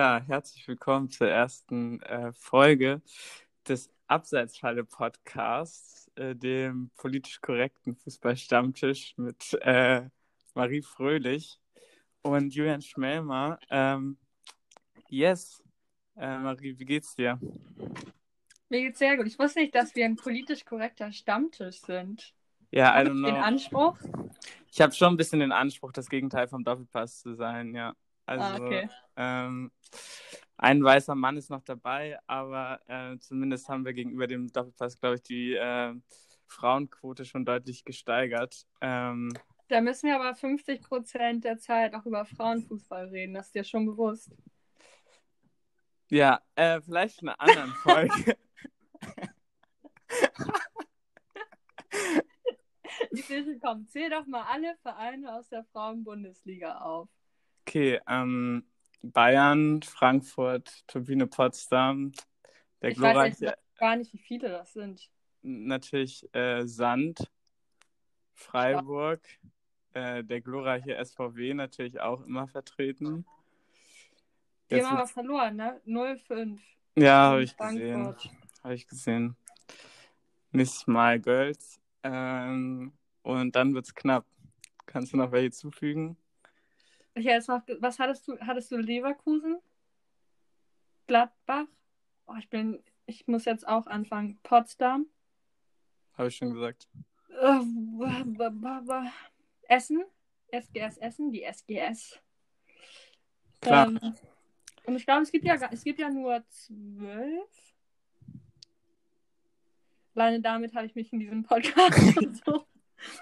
Ja, herzlich willkommen zur ersten äh, Folge des Abseitsfalle-Podcasts, äh, dem politisch korrekten Fußballstammtisch mit äh, Marie Fröhlich und Julian Schmelmer. Ähm, yes, äh, Marie, wie geht's dir? Mir geht's sehr gut. Ich wusste nicht, dass wir ein politisch korrekter Stammtisch sind. Ja, I Hab don't ich den know. Anspruch? Ich habe schon ein bisschen den Anspruch, das Gegenteil vom Doppelpass zu sein, ja. Also, ah, okay. ähm, ein weißer Mann ist noch dabei, aber äh, zumindest haben wir gegenüber dem Doppelpass, glaube ich, die äh, Frauenquote schon deutlich gesteigert. Ähm, Da müssen wir aber 50 Prozent der Zeit auch über Frauenfußball reden. Das ist dir schon bewusst. ja, äh, vielleicht in einer anderen Folge. Ich will komm, zähl doch mal alle Vereine aus der Frauenbundesliga auf. Okay, ähm, Bayern, Frankfurt, Turbine Potsdam, der Ich weiß jetzt gar nicht, wie viele das sind. natürlich äh, Sand, Freiburg, äh, der glorreiche SVW natürlich auch immer vertreten. Die Jetzt haben aber verloren, ne? 0-5. ja, habe ich gesehen. Frankfurt. Habe ich gesehen. Miss My Girls. Ähm, und dann wird's knapp. Kannst du noch welche zufügen? Ich jetzt noch, was hattest du? Hattest du Leverkusen? Gladbach? Oh, ich bin, ich muss jetzt auch anfangen. Potsdam? Habe ich schon gesagt. Äh, Essen? SGS Essen? Die SGS. Klar. Ähm, und ich glaube, es gibt ja es gibt ja nur zwölf. Alleine damit habe ich mich in diesem Podcast so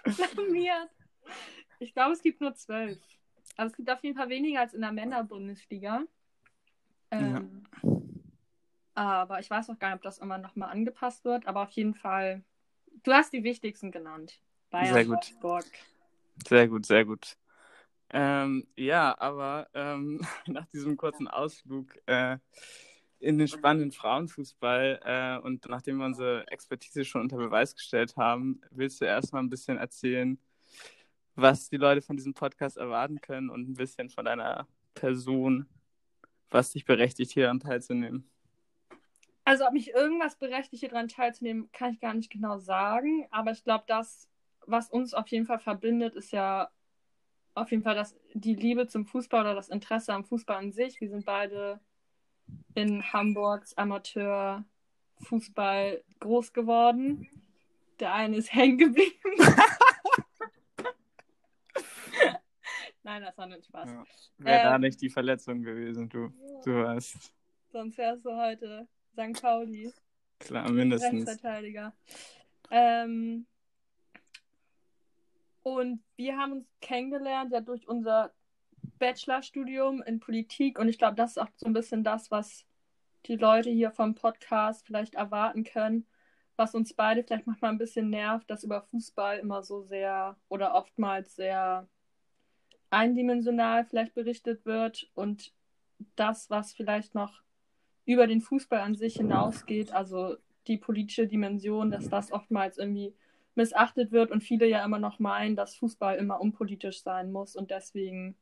blamiert. Ich glaube, es gibt nur zwölf. Also es gibt auf jeden Fall weniger als in der Männerbundesliga. Ähm, Aber ich weiß auch gar nicht, ob das immer nochmal angepasst wird. Aber auf jeden Fall, du hast die wichtigsten genannt. Bayern, Sehr gut. Wolfsburg. Sehr gut, sehr gut. Ähm, ja, aber ähm, nach diesem kurzen Ausflug äh, in den spannenden Frauenfußball äh, und nachdem wir unsere Expertise schon unter Beweis gestellt haben, willst du erstmal ein bisschen erzählen, was die Leute von diesem Podcast erwarten können und ein bisschen von deiner Person, was dich berechtigt, hier daran teilzunehmen. Also, ob mich irgendwas berechtigt, hier dran teilzunehmen, kann ich gar nicht genau sagen. Aber ich glaube, das, was uns auf jeden Fall verbindet, ist ja auf jeden Fall das, die Liebe zum Fußball oder das Interesse am Fußball an sich. Wir sind beide in Hamburgs Amateurfußball groß geworden. Der eine ist hängen geblieben. Nein, das war nur ein Spaß. Ja. Wäre da Ähm. nicht die Verletzung gewesen, du, du hast Sonst wärst du heute St. Pauli. klar mindestens. Rechtsverteidiger. Ähm, und wir haben uns kennengelernt ja durch unser Bachelorstudium in Politik und ich glaube, das ist auch so ein bisschen das, was die Leute hier vom Podcast vielleicht erwarten können, was uns beide vielleicht manchmal ein bisschen nervt, dass über Fußball immer so sehr oder oftmals sehr eindimensional vielleicht berichtet wird und das, was vielleicht noch über den Fußball an sich hinausgeht, also die politische Dimension, dass das oftmals irgendwie missachtet wird und viele ja immer noch meinen, dass Fußball immer unpolitisch sein muss und deswegen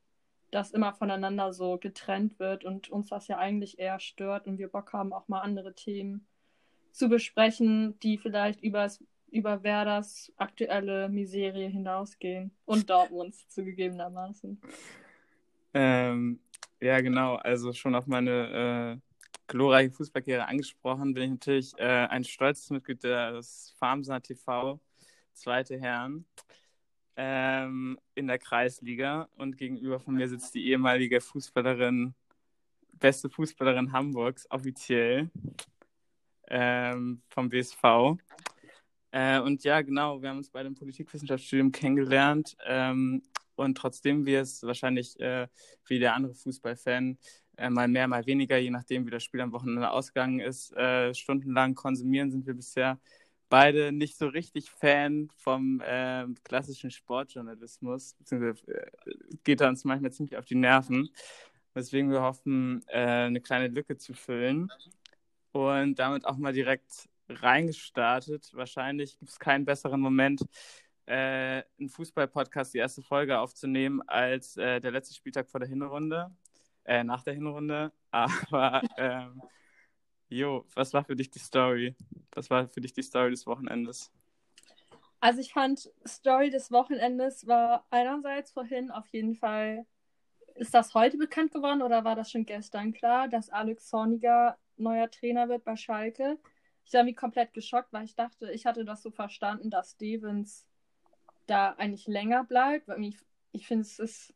das immer voneinander so getrennt wird und uns das ja eigentlich eher stört und wir Bock haben, auch mal andere Themen zu besprechen, die vielleicht übers, über Werders aktuelle Miserie hinausgehen und Dortmunds zugegebenermaßen. Ähm, ja, genau. Also schon auf meine äh, glorreiche Fußballkarriere angesprochen, bin ich natürlich äh, ein stolzes Mitglied des Farmsner TV, zweite Herren, ähm, in der Kreisliga. Und gegenüber von mir sitzt die ehemalige Fußballerin, beste Fußballerin Hamburgs, offiziell, ähm, vom BSV. Äh, und ja, genau, wir haben uns bei dem Politikwissenschaftsstudium kennengelernt. Ähm, und trotzdem wir es wahrscheinlich äh, wie der andere Fußballfan äh, mal mehr, mal weniger, je nachdem, wie das Spiel am Wochenende ausgegangen ist, äh, stundenlang konsumieren, sind wir bisher beide nicht so richtig Fan vom äh, klassischen Sportjournalismus, beziehungsweise äh, geht er uns manchmal ziemlich auf die Nerven, weswegen wir hoffen, äh, eine kleine Lücke zu füllen und damit auch mal direkt reingestartet. Wahrscheinlich gibt es keinen besseren Moment, äh, einen Fußball-Podcast, die erste Folge aufzunehmen, als äh, der letzte Spieltag vor der Hinrunde. äh, nach der Hinrunde. Aber ähm, jo, was war für dich die Story? Was war für dich die Story des Wochenendes? Also ich fand, Story des Wochenendes war einerseits vorhin auf jeden Fall, ist das heute bekannt geworden oder war das schon gestern klar, dass Alex Zorniger neuer Trainer wird bei Schalke? Ich war irgendwie komplett geschockt, weil ich dachte, ich hatte das so verstanden, dass Stevens da eigentlich länger bleibt. Weil ich, ich finde, es ist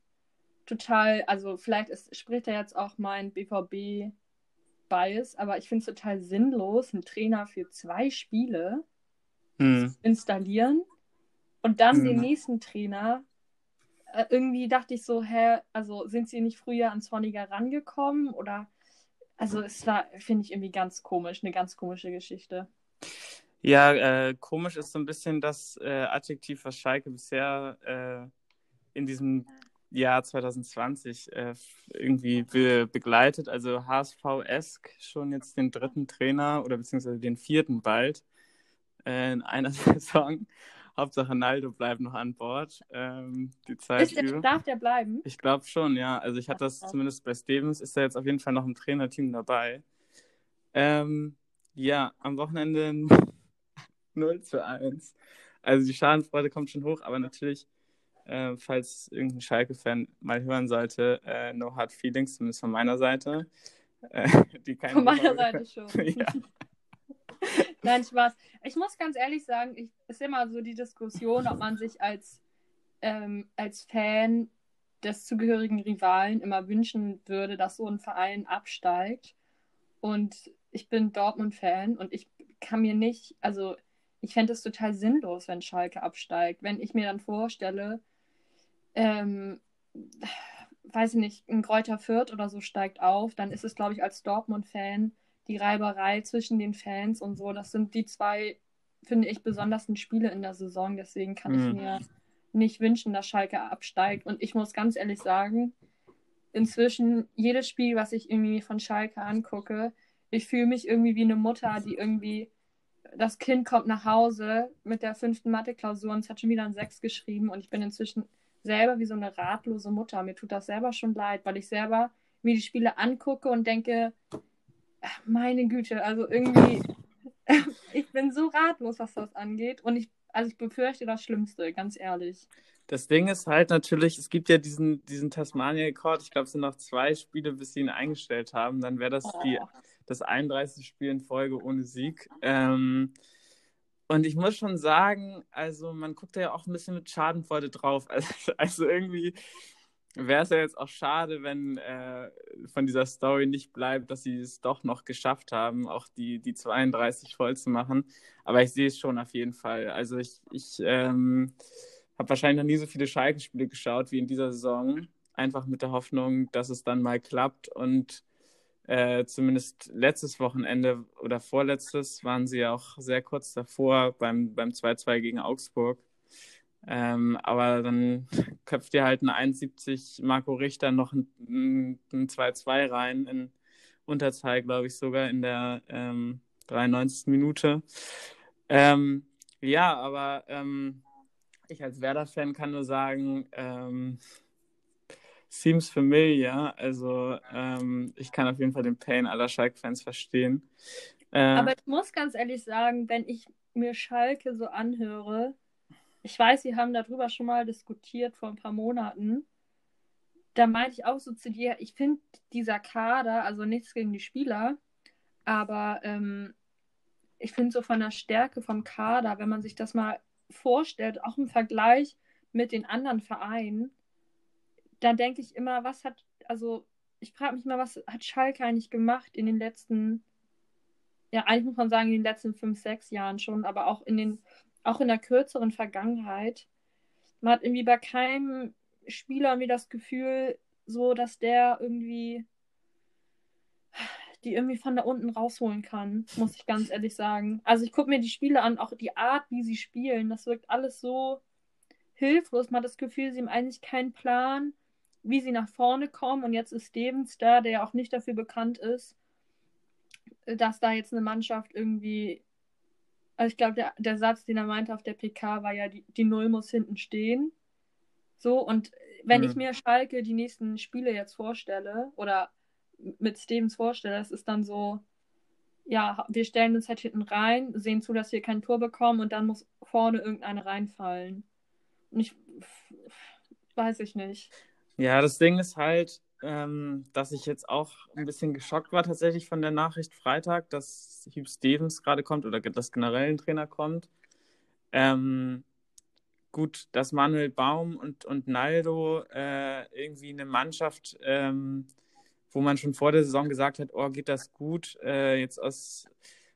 total, also vielleicht ist, spricht er jetzt auch mein BVB-Bias, aber ich finde es total sinnlos, einen Trainer für zwei Spiele hm. installieren und dann hm. den nächsten Trainer. Äh, irgendwie dachte ich so, hä, also sind sie nicht früher an Zorniger rangekommen oder also es war, finde ich, irgendwie ganz komisch, eine ganz komische Geschichte. Ja, äh, komisch ist so ein bisschen das äh, Adjektiv, was Schalke bisher äh, in diesem Jahr 2020 äh, irgendwie be begleitet. Also HSV-esk schon jetzt den dritten Trainer oder beziehungsweise den vierten bald äh, in einer Saison. Hauptsache Naldo bleibt noch an Bord. Ähm, die Zeit ist der, darf der bleiben? Ich glaube schon, ja. Also ich hatte das zumindest bei Stevens, ist er jetzt auf jeden Fall noch im Trainerteam dabei. Ähm, ja, am Wochenende 0 zu 1. Also die Schadenfreude kommt schon hoch, aber natürlich, äh, falls irgendein Schalke-Fan mal hören sollte, äh, no hard feelings, zumindest von meiner Seite. Äh, von meiner Seite schon. ja. Nein, Spaß. Ich muss ganz ehrlich sagen, ich, ist immer so die Diskussion, ob man sich als, ähm, als Fan des zugehörigen Rivalen immer wünschen würde, dass so ein Verein absteigt. Und ich bin Dortmund-Fan und ich kann mir nicht, also ich fände es total sinnlos, wenn Schalke absteigt. Wenn ich mir dann vorstelle, ähm, weiß ich nicht, ein Kräuter Fürth oder so steigt auf, dann ist es, glaube ich, als Dortmund-Fan die Reiberei zwischen den Fans und so. Das sind die zwei, finde ich, besondersten Spiele in der Saison. Deswegen kann mhm. ich mir nicht wünschen, dass Schalke absteigt. Und ich muss ganz ehrlich sagen, inzwischen jedes Spiel, was ich irgendwie von Schalke angucke, ich fühle mich irgendwie wie eine Mutter, die irgendwie das Kind kommt nach Hause mit der fünften Mathe-Klausur und es hat schon wieder ein Sechs geschrieben und ich bin inzwischen selber wie so eine ratlose Mutter. Mir tut das selber schon leid, weil ich selber mir die Spiele angucke und denke, ach, meine Güte, also irgendwie, ich bin so ratlos, was das angeht und ich, also ich befürchte das Schlimmste, ganz ehrlich. Das Ding ist halt natürlich, es gibt ja diesen, diesen Tasmania-Rekord, ich glaube, es sind noch zwei Spiele, bis sie ihn eingestellt haben, dann wäre das oh. die das 31. Spiel in Folge ohne Sieg. Ähm, und ich muss schon sagen, also man guckt ja auch ein bisschen mit Schadenfreude drauf. Also, also irgendwie wäre es ja jetzt auch schade, wenn äh, von dieser Story nicht bleibt, dass sie es doch noch geschafft haben, auch die, die 32 voll zu machen. Aber ich sehe es schon auf jeden Fall. Also ich, ich ähm, habe wahrscheinlich noch nie so viele Schalke-Spiele geschaut wie in dieser Saison. Einfach mit der Hoffnung, dass es dann mal klappt und äh, zumindest letztes Wochenende oder vorletztes waren sie ja auch sehr kurz davor beim, beim 2-2 gegen Augsburg. Ähm, aber dann köpft ihr halt ein 71 Marco Richter noch ein, ein 2-2 rein in Unterzahl, glaube ich, sogar in der ähm, 93. Minute. Ähm, ja, aber ähm, ich als Werder-Fan kann nur sagen, ähm, seems familiar. Also ähm, ich kann auf jeden Fall den Pain aller Schalke-Fans verstehen. Äh, Aber ich muss ganz ehrlich sagen, wenn ich mir Schalke so anhöre, ich weiß, sie haben darüber schon mal diskutiert vor ein paar Monaten. Da meinte ich auch so zu dir, ich finde dieser Kader, also nichts gegen die Spieler, aber ähm, ich finde so von der Stärke vom Kader, wenn man sich das mal vorstellt, auch im Vergleich mit den anderen Vereinen, da denke ich immer, was hat, also ich frage mich mal, was hat Schalke eigentlich gemacht in den letzten, ja, eigentlich muss man sagen, in den letzten fünf, sechs Jahren schon, aber auch in den, auch in der kürzeren Vergangenheit. Man hat irgendwie bei keinem Spieler irgendwie das Gefühl, so, dass der irgendwie die irgendwie von da unten rausholen kann, muss ich ganz ehrlich sagen. Also ich gucke mir die Spiele an, auch die Art, wie sie spielen, das wirkt alles so hilflos. Man hat das Gefühl, sie haben eigentlich keinen Plan wie sie nach vorne kommen. Und jetzt ist Stevens da, der ja auch nicht dafür bekannt ist, dass da jetzt eine Mannschaft irgendwie. Also ich glaube, der, der Satz, den er meinte auf der PK, war ja, die, die Null muss hinten stehen. So, und wenn hm. ich mir Schalke die nächsten Spiele jetzt vorstelle oder mit Stevens vorstelle, das ist dann so, ja, wir stellen uns halt hinten rein, sehen zu, dass wir kein Tor bekommen und dann muss vorne irgendeine reinfallen. Und ich weiß ich nicht. Ja, das Ding ist halt, ähm, dass ich jetzt auch ein bisschen geschockt war tatsächlich von der Nachricht Freitag, dass Hugh Stevens gerade kommt oder dass generell ein Trainer kommt. Ähm, gut, dass Manuel Baum und, und Naldo äh, irgendwie eine Mannschaft, ähm, wo man schon vor der Saison gesagt hat, oh, geht das gut, äh, jetzt aus,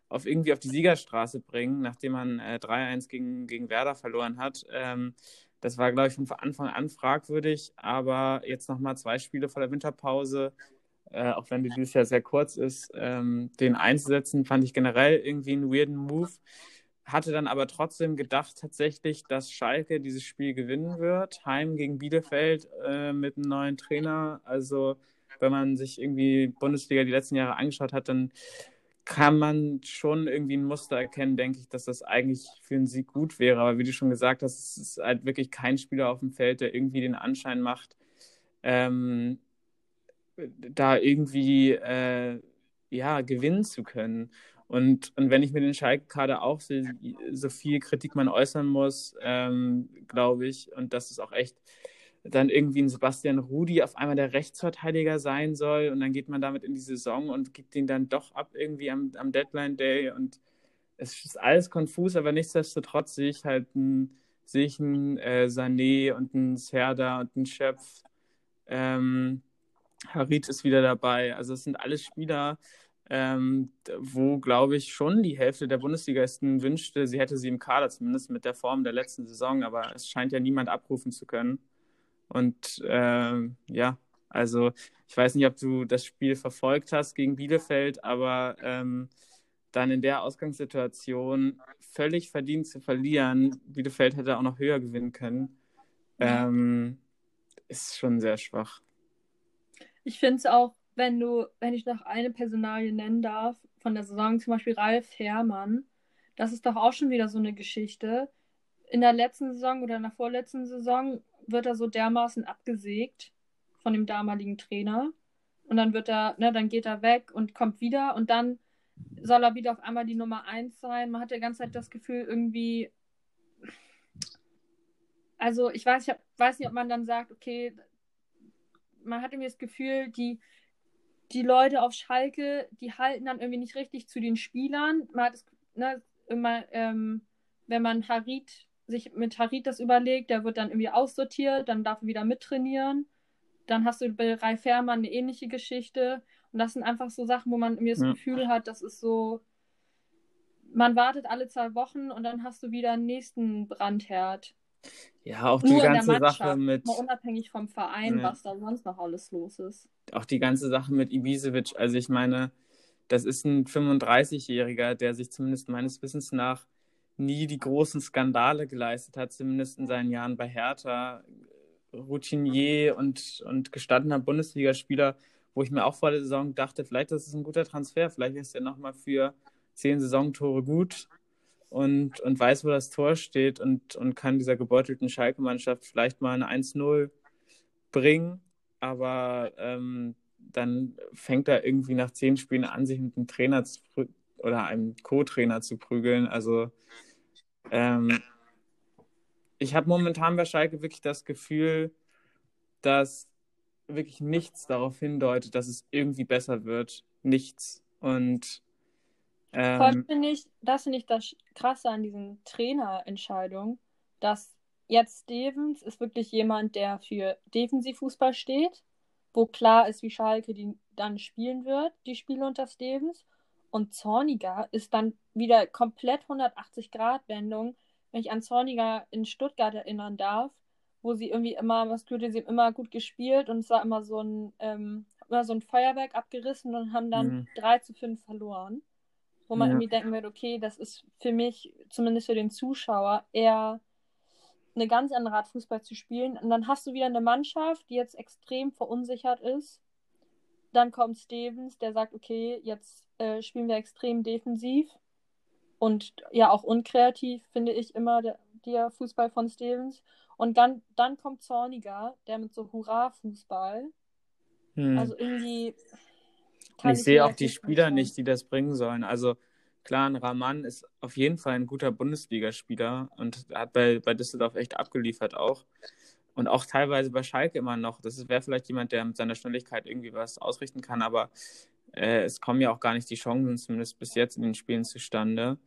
auf irgendwie auf die Siegerstraße bringen, nachdem man äh, 3-1 gegen, gegen Werder verloren hat. Ähm, das war, glaube ich, von Anfang an fragwürdig, aber jetzt nochmal zwei Spiele vor der Winterpause, äh, auch wenn die dieses Jahr sehr kurz ist, ähm, den einzusetzen, fand ich generell irgendwie einen weirden Move. Hatte dann aber trotzdem gedacht tatsächlich, dass Schalke dieses Spiel gewinnen wird. Heim gegen Bielefeld äh, mit einem neuen Trainer. Also wenn man sich irgendwie Bundesliga die letzten Jahre angeschaut hat, dann kann man schon irgendwie ein Muster erkennen, denke ich, dass das eigentlich für einen Sieg gut wäre. Aber wie du schon gesagt hast, es ist halt wirklich kein Spieler auf dem Feld, der irgendwie den Anschein macht, ähm, da irgendwie äh, ja, gewinnen zu können. Und, und wenn ich mir den Schalke-Kader auch sehe, so viel Kritik man äußern muss, ähm, glaube ich, und das ist auch echt dann irgendwie ein Sebastian Rudi auf einmal der Rechtsverteidiger sein soll und dann geht man damit in die Saison und gibt ihn dann doch ab irgendwie am, am Deadline Day und es ist alles konfus, aber nichtsdestotrotz sehe ich halt einen, sehe ich einen äh, Sané und einen Serda und einen Schöpf. Ähm, Harit ist wieder dabei. Also es sind alles Spieler, ähm, wo, glaube ich, schon die Hälfte der Bundesligisten wünschte, sie hätte sie im Kader, zumindest mit der Form der letzten Saison, aber es scheint ja niemand abrufen zu können. Und äh, ja, also ich weiß nicht, ob du das Spiel verfolgt hast gegen Bielefeld, aber ähm, dann in der Ausgangssituation völlig verdient zu verlieren, Bielefeld hätte auch noch höher gewinnen können, ähm, ist schon sehr schwach. Ich finde es auch, wenn du, wenn ich noch eine Personalie nennen darf, von der Saison zum Beispiel Ralf Herrmann, das ist doch auch schon wieder so eine Geschichte. In der letzten Saison oder in der vorletzten Saison wird er so dermaßen abgesägt von dem damaligen Trainer. Und dann wird er, ne, dann geht er weg und kommt wieder und dann soll er wieder auf einmal die Nummer 1 sein. Man hat die ganze Zeit das Gefühl, irgendwie. Also, ich weiß, ich weiß nicht, ob man dann sagt, okay, man hat irgendwie das Gefühl, die, die Leute auf Schalke, die halten dann irgendwie nicht richtig zu den Spielern. Man hat es, ne, immer, ähm, wenn man Harit sich mit Harit das überlegt, der wird dann irgendwie aussortiert, dann darf er wieder mittrainieren. Dann hast du bei Rai Fährmann eine ähnliche Geschichte. Und das sind einfach so Sachen, wo man mir das ja. Gefühl hat, das ist so, man wartet alle zwei Wochen und dann hast du wieder einen nächsten Brandherd. Ja, auch die Nur ganze Sache mit. Mal unabhängig vom Verein, ja. was da sonst noch alles los ist. Auch die ganze Sache mit Ibisevic. Also, ich meine, das ist ein 35-Jähriger, der sich zumindest meines Wissens nach nie die großen Skandale geleistet hat, zumindest in seinen Jahren bei Hertha. Routinier und, und gestandener Bundesligaspieler, wo ich mir auch vor der Saison dachte, vielleicht ist es ein guter Transfer, vielleicht ist er nochmal für zehn Saisontore gut und, und weiß, wo das Tor steht und, und kann dieser gebeutelten Schalke-Mannschaft vielleicht mal eine 1-0 bringen. Aber ähm, dann fängt er irgendwie nach zehn Spielen an, sich mit einem Trainer zu, oder einem Co-Trainer zu prügeln. Also ähm, ich habe momentan bei Schalke wirklich das Gefühl, dass wirklich nichts darauf hindeutet, dass es irgendwie besser wird. Nichts. Und ähm, finde ich, das finde ich das Krasse an diesen Trainerentscheidungen, dass jetzt Stevens ist wirklich jemand, der für Defensivfußball steht, wo klar ist, wie Schalke die dann spielen wird, die Spiele unter Stevens. Und Zorniger ist dann wieder komplett 180-Grad-Wendung, wenn ich an Zorniger in Stuttgart erinnern darf, wo sie irgendwie immer, was Gefühl, sie haben immer gut gespielt und es war immer so ein, ähm, immer so ein Feuerwerk abgerissen und haben dann mhm. 3 zu 5 verloren. Wo man ja. irgendwie denken wird, okay, das ist für mich, zumindest für den Zuschauer, eher eine ganz andere Art Fußball zu spielen. Und dann hast du wieder eine Mannschaft, die jetzt extrem verunsichert ist. Dann kommt Stevens, der sagt, okay, jetzt äh, spielen wir extrem defensiv und ja auch unkreativ, finde ich immer, der, der Fußball von Stevens. Und dann, dann kommt Zorniger, der mit so Hurra-Fußball. Hm. Also irgendwie. Kann ich sehe auch die Spieler vorstellen. nicht, die das bringen sollen. Also klar, ein Rahman ist auf jeden Fall ein guter Bundesligaspieler und hat bei, bei Düsseldorf echt abgeliefert auch. Und auch teilweise bei Schalke immer noch. Das wäre vielleicht jemand, der mit seiner Schnelligkeit irgendwie was ausrichten kann, aber äh, es kommen ja auch gar nicht die Chancen, zumindest bis jetzt in den Spielen zustande.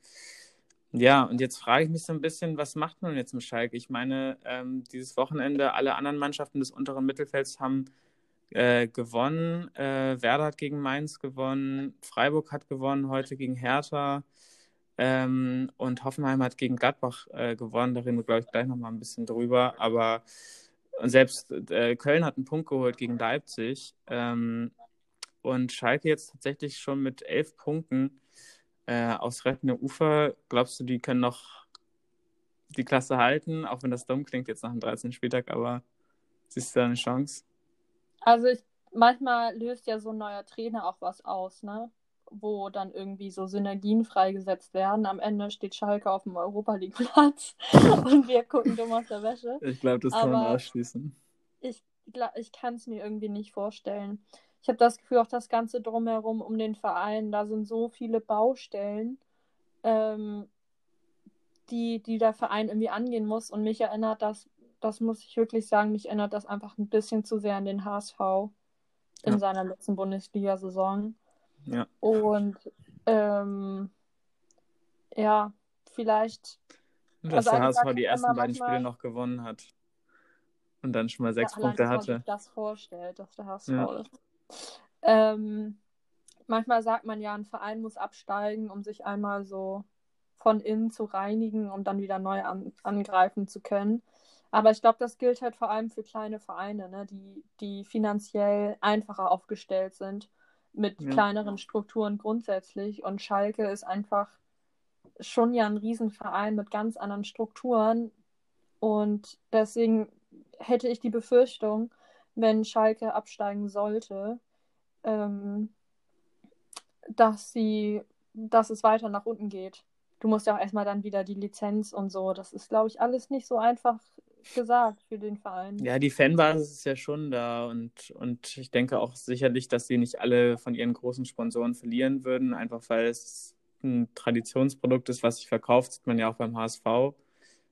Ja, und jetzt frage ich mich so ein bisschen, was macht man jetzt mit Schalke? Ich meine, ähm, dieses Wochenende, alle anderen Mannschaften des unteren Mittelfelds haben äh, gewonnen. Äh, Werder hat gegen Mainz gewonnen. Freiburg hat gewonnen heute gegen Hertha. Ähm, und Hoffenheim hat gegen Gladbach äh, gewonnen. Da reden wir, glaube ich, gleich nochmal ein bisschen drüber. Aber selbst äh, Köln hat einen Punkt geholt gegen Leipzig. Ähm, und Schalke jetzt tatsächlich schon mit elf Punkten äh, aufs rettende Ufer. Glaubst du, die können noch die Klasse halten? Auch wenn das dumm klingt jetzt nach dem 13. Spieltag, aber siehst du da eine Chance? Also ich, manchmal löst ja so ein neuer Trainer auch was aus, ne? Wo dann irgendwie so Synergien freigesetzt werden. Am Ende steht Schalke auf dem Europa League Platz und wir gucken dumm aus der Wäsche. Ich glaube, das kann man ausschließen. Ich, ich kann es mir irgendwie nicht vorstellen. Ich habe das Gefühl, auch das Ganze drumherum um den Verein, da sind so viele Baustellen, ähm, die, die der Verein irgendwie angehen muss. Und mich erinnert das, das muss ich wirklich sagen, mich erinnert das einfach ein bisschen zu sehr an den HSV in Ja. seiner letzten Bundesliga-Saison. Ja. Und ähm, ja, vielleicht Und dass Also der HSV die ersten beiden manchmal- Spiele noch gewonnen hat. Und dann schon mal sechs Ja, Punkte dass man hatte. sich das vorstellt, dass der HSV Ja. ist. Ähm, manchmal sagt man ja, ein Verein muss absteigen, um sich einmal so von innen zu reinigen, um dann wieder neu an, angreifen zu können. Aber ich glaube, das gilt halt vor allem für kleine Vereine, ne, die, die finanziell einfacher aufgestellt sind, mit Ja. kleineren Strukturen grundsätzlich. Und Schalke ist einfach schon ja ein Riesenverein mit ganz anderen Strukturen. Und deswegen hätte ich die Befürchtung, wenn Schalke absteigen sollte, ähm, dass sie, dass es weiter nach unten geht. Du musst ja auch erstmal dann wieder die Lizenz und so. Das ist, glaube ich, alles nicht so einfach gesagt für den Verein. Ja, die Fanbasis ist ja schon da und, und ich denke auch sicherlich, dass sie nicht alle von ihren großen Sponsoren verlieren würden, einfach weil es ein Traditionsprodukt ist, was sich verkauft, sieht man ja auch beim HSV,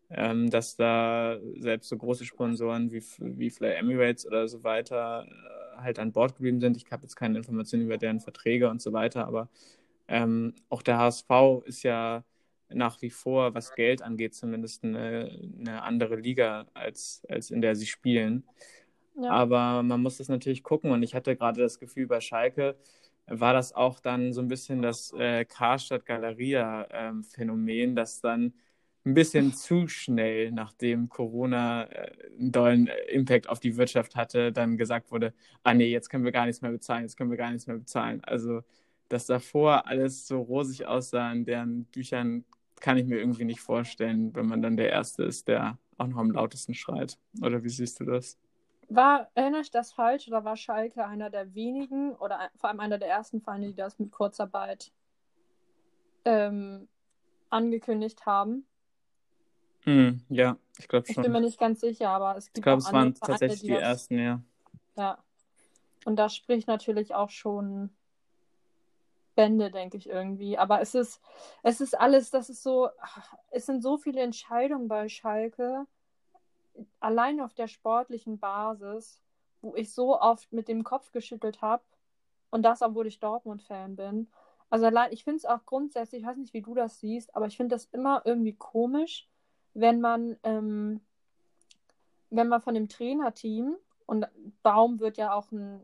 ähm, dass da selbst so große Sponsoren wie, wie vielleicht Emirates oder so weiter äh, halt an Bord geblieben sind. Ich habe jetzt keine Informationen über deren Verträge und so weiter, aber ähm, auch der HSV ist ja nach wie vor, was Geld angeht, zumindest eine, eine andere Liga, als, als in der sie spielen. Ja. Aber man muss das natürlich gucken und ich hatte gerade das Gefühl, bei Schalke war das auch dann so ein bisschen das äh, Karstadt-Galeria-Phänomen, dass dann ein bisschen zu schnell, nachdem Corona äh, einen dollen äh, Impact auf die Wirtschaft hatte, dann gesagt wurde, ah nee, jetzt können wir gar nichts mehr bezahlen, jetzt können wir gar nichts mehr bezahlen. Also, dass davor alles so rosig aussah in deren Büchern, kann ich mir irgendwie nicht vorstellen, wenn man dann der Erste ist, der auch noch am lautesten schreit. Oder wie siehst du das? War, erinnere ich das falsch oder war Schalke einer der wenigen oder vor allem einer der ersten Vereine, die das mit Kurzarbeit ähm, angekündigt haben? Hm, ja, ich glaube Ich bin schon. mir nicht ganz sicher, aber es Ich gibt glaube, auch es waren Vereine, tatsächlich die die das, ersten, ja. ja. Und das spricht natürlich auch schon Bände, denke ich irgendwie. Aber es ist, es ist alles, das ist so, es sind so viele Entscheidungen bei Schalke, allein auf der sportlichen Basis, wo ich so oft mit dem Kopf geschüttelt habe. Und das, obwohl ich Dortmund-Fan bin. Also allein, ich finde es auch grundsätzlich, ich weiß nicht, wie du das siehst, aber ich finde das immer irgendwie komisch, wenn man, ähm, wenn man von dem Trainerteam, und Baum wird ja auch einen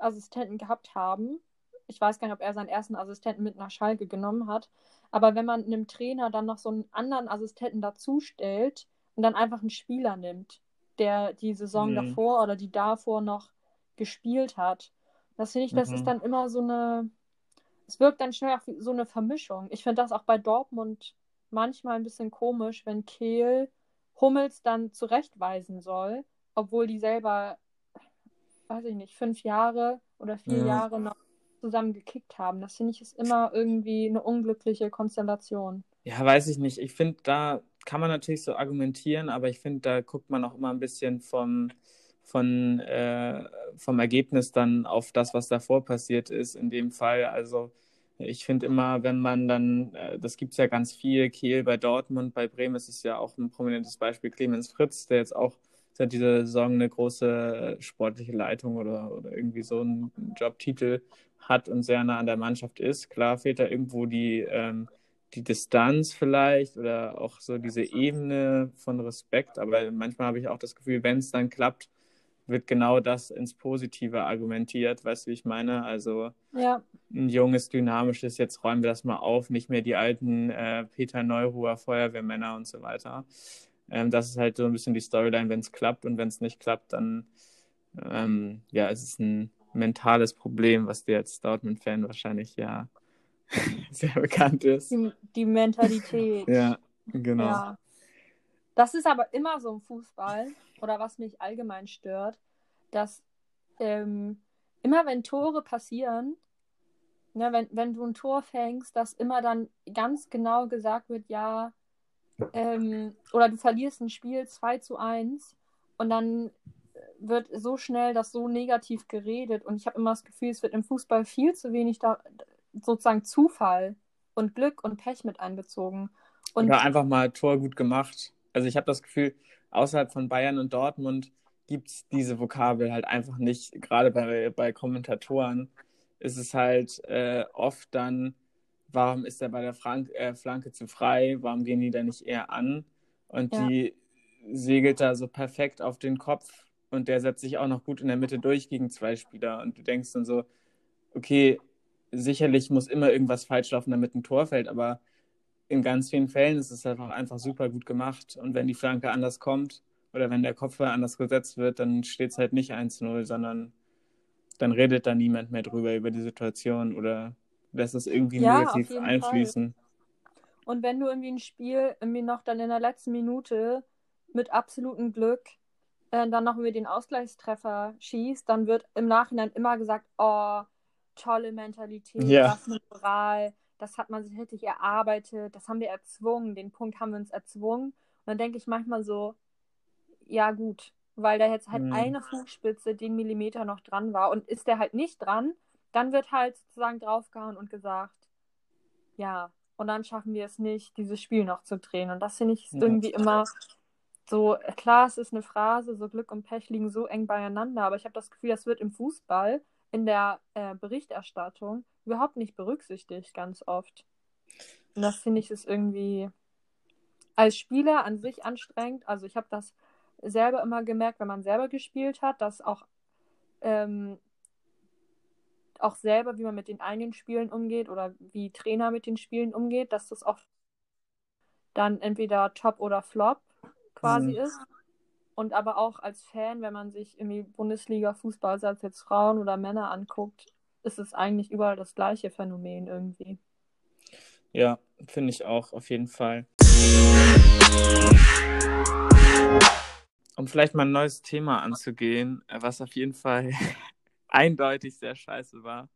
Assistenten gehabt haben, ich weiß gar nicht, ob er seinen ersten Assistenten mit nach Schalke genommen hat, aber wenn man einem Trainer dann noch so einen anderen Assistenten dazustellt und dann einfach einen Spieler nimmt, der die Saison Mhm. davor oder die davor noch gespielt hat, das finde ich, das Mhm. ist dann immer so eine, es wirkt dann schnell auch wie so eine Vermischung. Ich finde das auch bei Dortmund manchmal ein bisschen komisch, wenn Kehl Hummels dann zurechtweisen soll, obwohl die selber, weiß ich nicht, fünf Jahre oder vier Ja. Jahre noch zusammen gekickt haben. Das finde ich ist immer irgendwie eine unglückliche Konstellation. Ja, weiß ich nicht. Ich finde da, kann man natürlich so argumentieren, aber ich finde, da guckt man auch immer ein bisschen vom, von, äh, vom Ergebnis dann auf das, was davor passiert ist in dem Fall. Also ich finde immer, wenn man dann, äh, das gibt es ja ganz viel, Kehl bei Dortmund, bei Bremen ist es ja auch ein prominentes Beispiel, Clemens Fritz, der jetzt auch seit dieser Saison eine große sportliche Leitung oder, oder irgendwie so einen Jobtitel hat und sehr nah an der Mannschaft ist. Klar fehlt da irgendwo die, ähm, die Distanz vielleicht oder auch so diese Ebene von Respekt, aber manchmal habe ich auch das Gefühl, wenn es dann klappt, wird genau das ins Positive argumentiert, weißt du, wie ich meine? Also ja. ein junges, dynamisches, jetzt räumen wir das mal auf, nicht mehr die alten äh, Peter Neuruher Feuerwehrmänner und so weiter. Ähm, das ist halt so ein bisschen die Storyline, wenn es klappt und wenn es nicht klappt, dann ähm, ja, es ist ein mentales Problem, was dir als Dortmund-Fan wahrscheinlich ja sehr bekannt ist. Die, die Mentalität. ja, genau. Ja. Das ist aber immer so im Fußball oder was mich allgemein stört, dass ähm, immer wenn Tore passieren, ne, wenn, wenn du ein Tor fängst, dass immer dann ganz genau gesagt wird, ja, ähm, oder du verlierst ein Spiel 2 zu 1 und dann wird so schnell das so negativ geredet und ich habe immer das Gefühl, es wird im Fußball viel zu wenig da sozusagen Zufall und Glück und Pech mit einbezogen. Und Oder einfach mal Tor gut gemacht. Also ich habe das Gefühl, außerhalb von Bayern und Dortmund gibt es diese Vokabel halt einfach nicht. Gerade bei, bei Kommentatoren ist es halt äh, oft dann, warum ist er bei der Frank äh, Flanke zu frei? Warum gehen die da nicht eher an? Und ja. die segelt da so perfekt auf den Kopf und der setzt sich auch noch gut in der Mitte durch gegen zwei Spieler. Und du denkst dann so, okay, sicherlich muss immer irgendwas falsch laufen, damit ein Tor fällt, aber in ganz vielen Fällen ist es einfach, einfach super gut gemacht. Und wenn die Flanke anders kommt oder wenn der Kopf anders gesetzt wird, dann steht es halt nicht 1-0, sondern dann redet da niemand mehr drüber, über die Situation oder lässt es irgendwie ja, negativ einfließen. Fall. Und wenn du irgendwie ein Spiel irgendwie noch dann in der letzten Minute mit absolutem Glück äh, dann noch über den Ausgleichstreffer schießt, dann wird im Nachhinein immer gesagt, oh, tolle Mentalität, ja. was eine Moral, das hat man sich richtig erarbeitet, das haben wir erzwungen, den Punkt haben wir uns erzwungen. Und dann denke ich manchmal so, ja gut, weil da jetzt halt mhm. eine Fußspitze den Millimeter noch dran war und ist der halt nicht dran, dann wird halt sozusagen draufgehauen und gesagt, ja, und dann schaffen wir es nicht, dieses Spiel noch zu drehen. Und das finde ich ja. irgendwie immer so, klar, es ist eine Phrase, so Glück und Pech liegen so eng beieinander, aber ich habe das Gefühl, das wird im Fußball in der äh, Berichterstattung überhaupt nicht berücksichtigt, ganz oft. Und das finde ich ist irgendwie als Spieler an sich anstrengend. Also ich habe das selber immer gemerkt, wenn man selber gespielt hat, dass auch ähm, auch selber, wie man mit den eigenen Spielen umgeht oder wie Trainer mit den Spielen umgeht, dass das oft dann entweder Top oder Flop quasi mhm. ist. Und aber auch als Fan, wenn man sich irgendwie Bundesliga-Fußball, sei es jetzt Frauen oder Männer anguckt, ist es eigentlich überall das gleiche Phänomen irgendwie. Ja, finde ich auch, auf jeden Fall. Um vielleicht mal ein neues Thema anzugehen, äh, was auf jeden Fall eindeutig sehr scheiße war,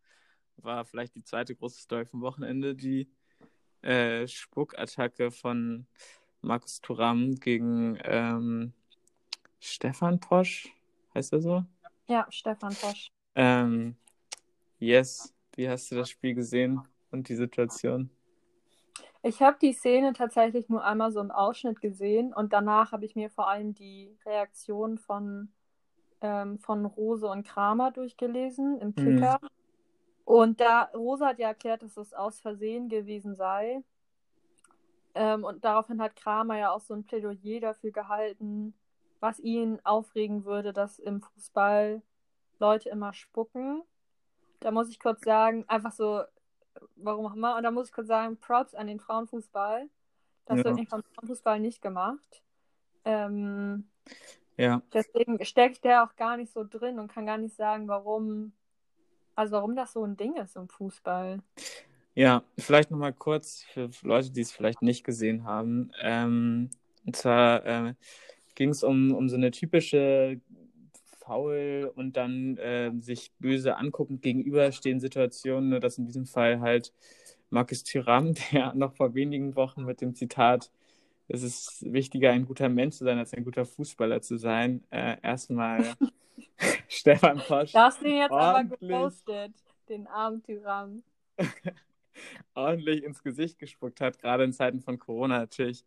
war vielleicht die zweite große Story vom Wochenende, die äh, Spuckattacke von Markus Thuram gegen ähm, Stefan Posch, heißt er so? Ja, Stefan Posch. Ähm, yes, wie hast du das Spiel gesehen und die Situation? Ich habe die Szene tatsächlich nur einmal so einen Ausschnitt gesehen und danach habe ich mir vor allem die Reaktion von, ähm, von Rose und Kramer durchgelesen im Kicker. Mhm. Und da Rose hat ja erklärt, dass es aus Versehen gewesen sei. Ähm, und daraufhin hat Kramer ja auch so ein Plädoyer dafür gehalten, was ihn aufregen würde, dass im Fußball Leute immer spucken. Da muss ich kurz sagen, einfach so, warum auch immer, und da muss ich kurz sagen, Props an den Frauenfußball. Das ja. wird nicht vom Frauenfußball nicht gemacht. Ähm, ja. Deswegen steckt der auch gar nicht so drin und kann gar nicht sagen, warum, also warum das so ein Ding ist im Fußball. Ja, vielleicht nochmal kurz für Leute, die es vielleicht nicht gesehen haben. Ähm, und zwar äh, ging es um, um so eine typische faul und dann äh, sich böse anguckend gegenüberstehen Situationen, nur dass in diesem Fall halt Markus Thuram, der noch vor wenigen Wochen mit dem Zitat es ist wichtiger, ein guter Mensch zu sein, als ein guter Fußballer zu sein. Äh, erstmal Stefan Posch. Du hast den jetzt aber gepostet, den armen Tyrann. ordentlich ins Gesicht gespuckt hat, gerade in Zeiten von Corona natürlich.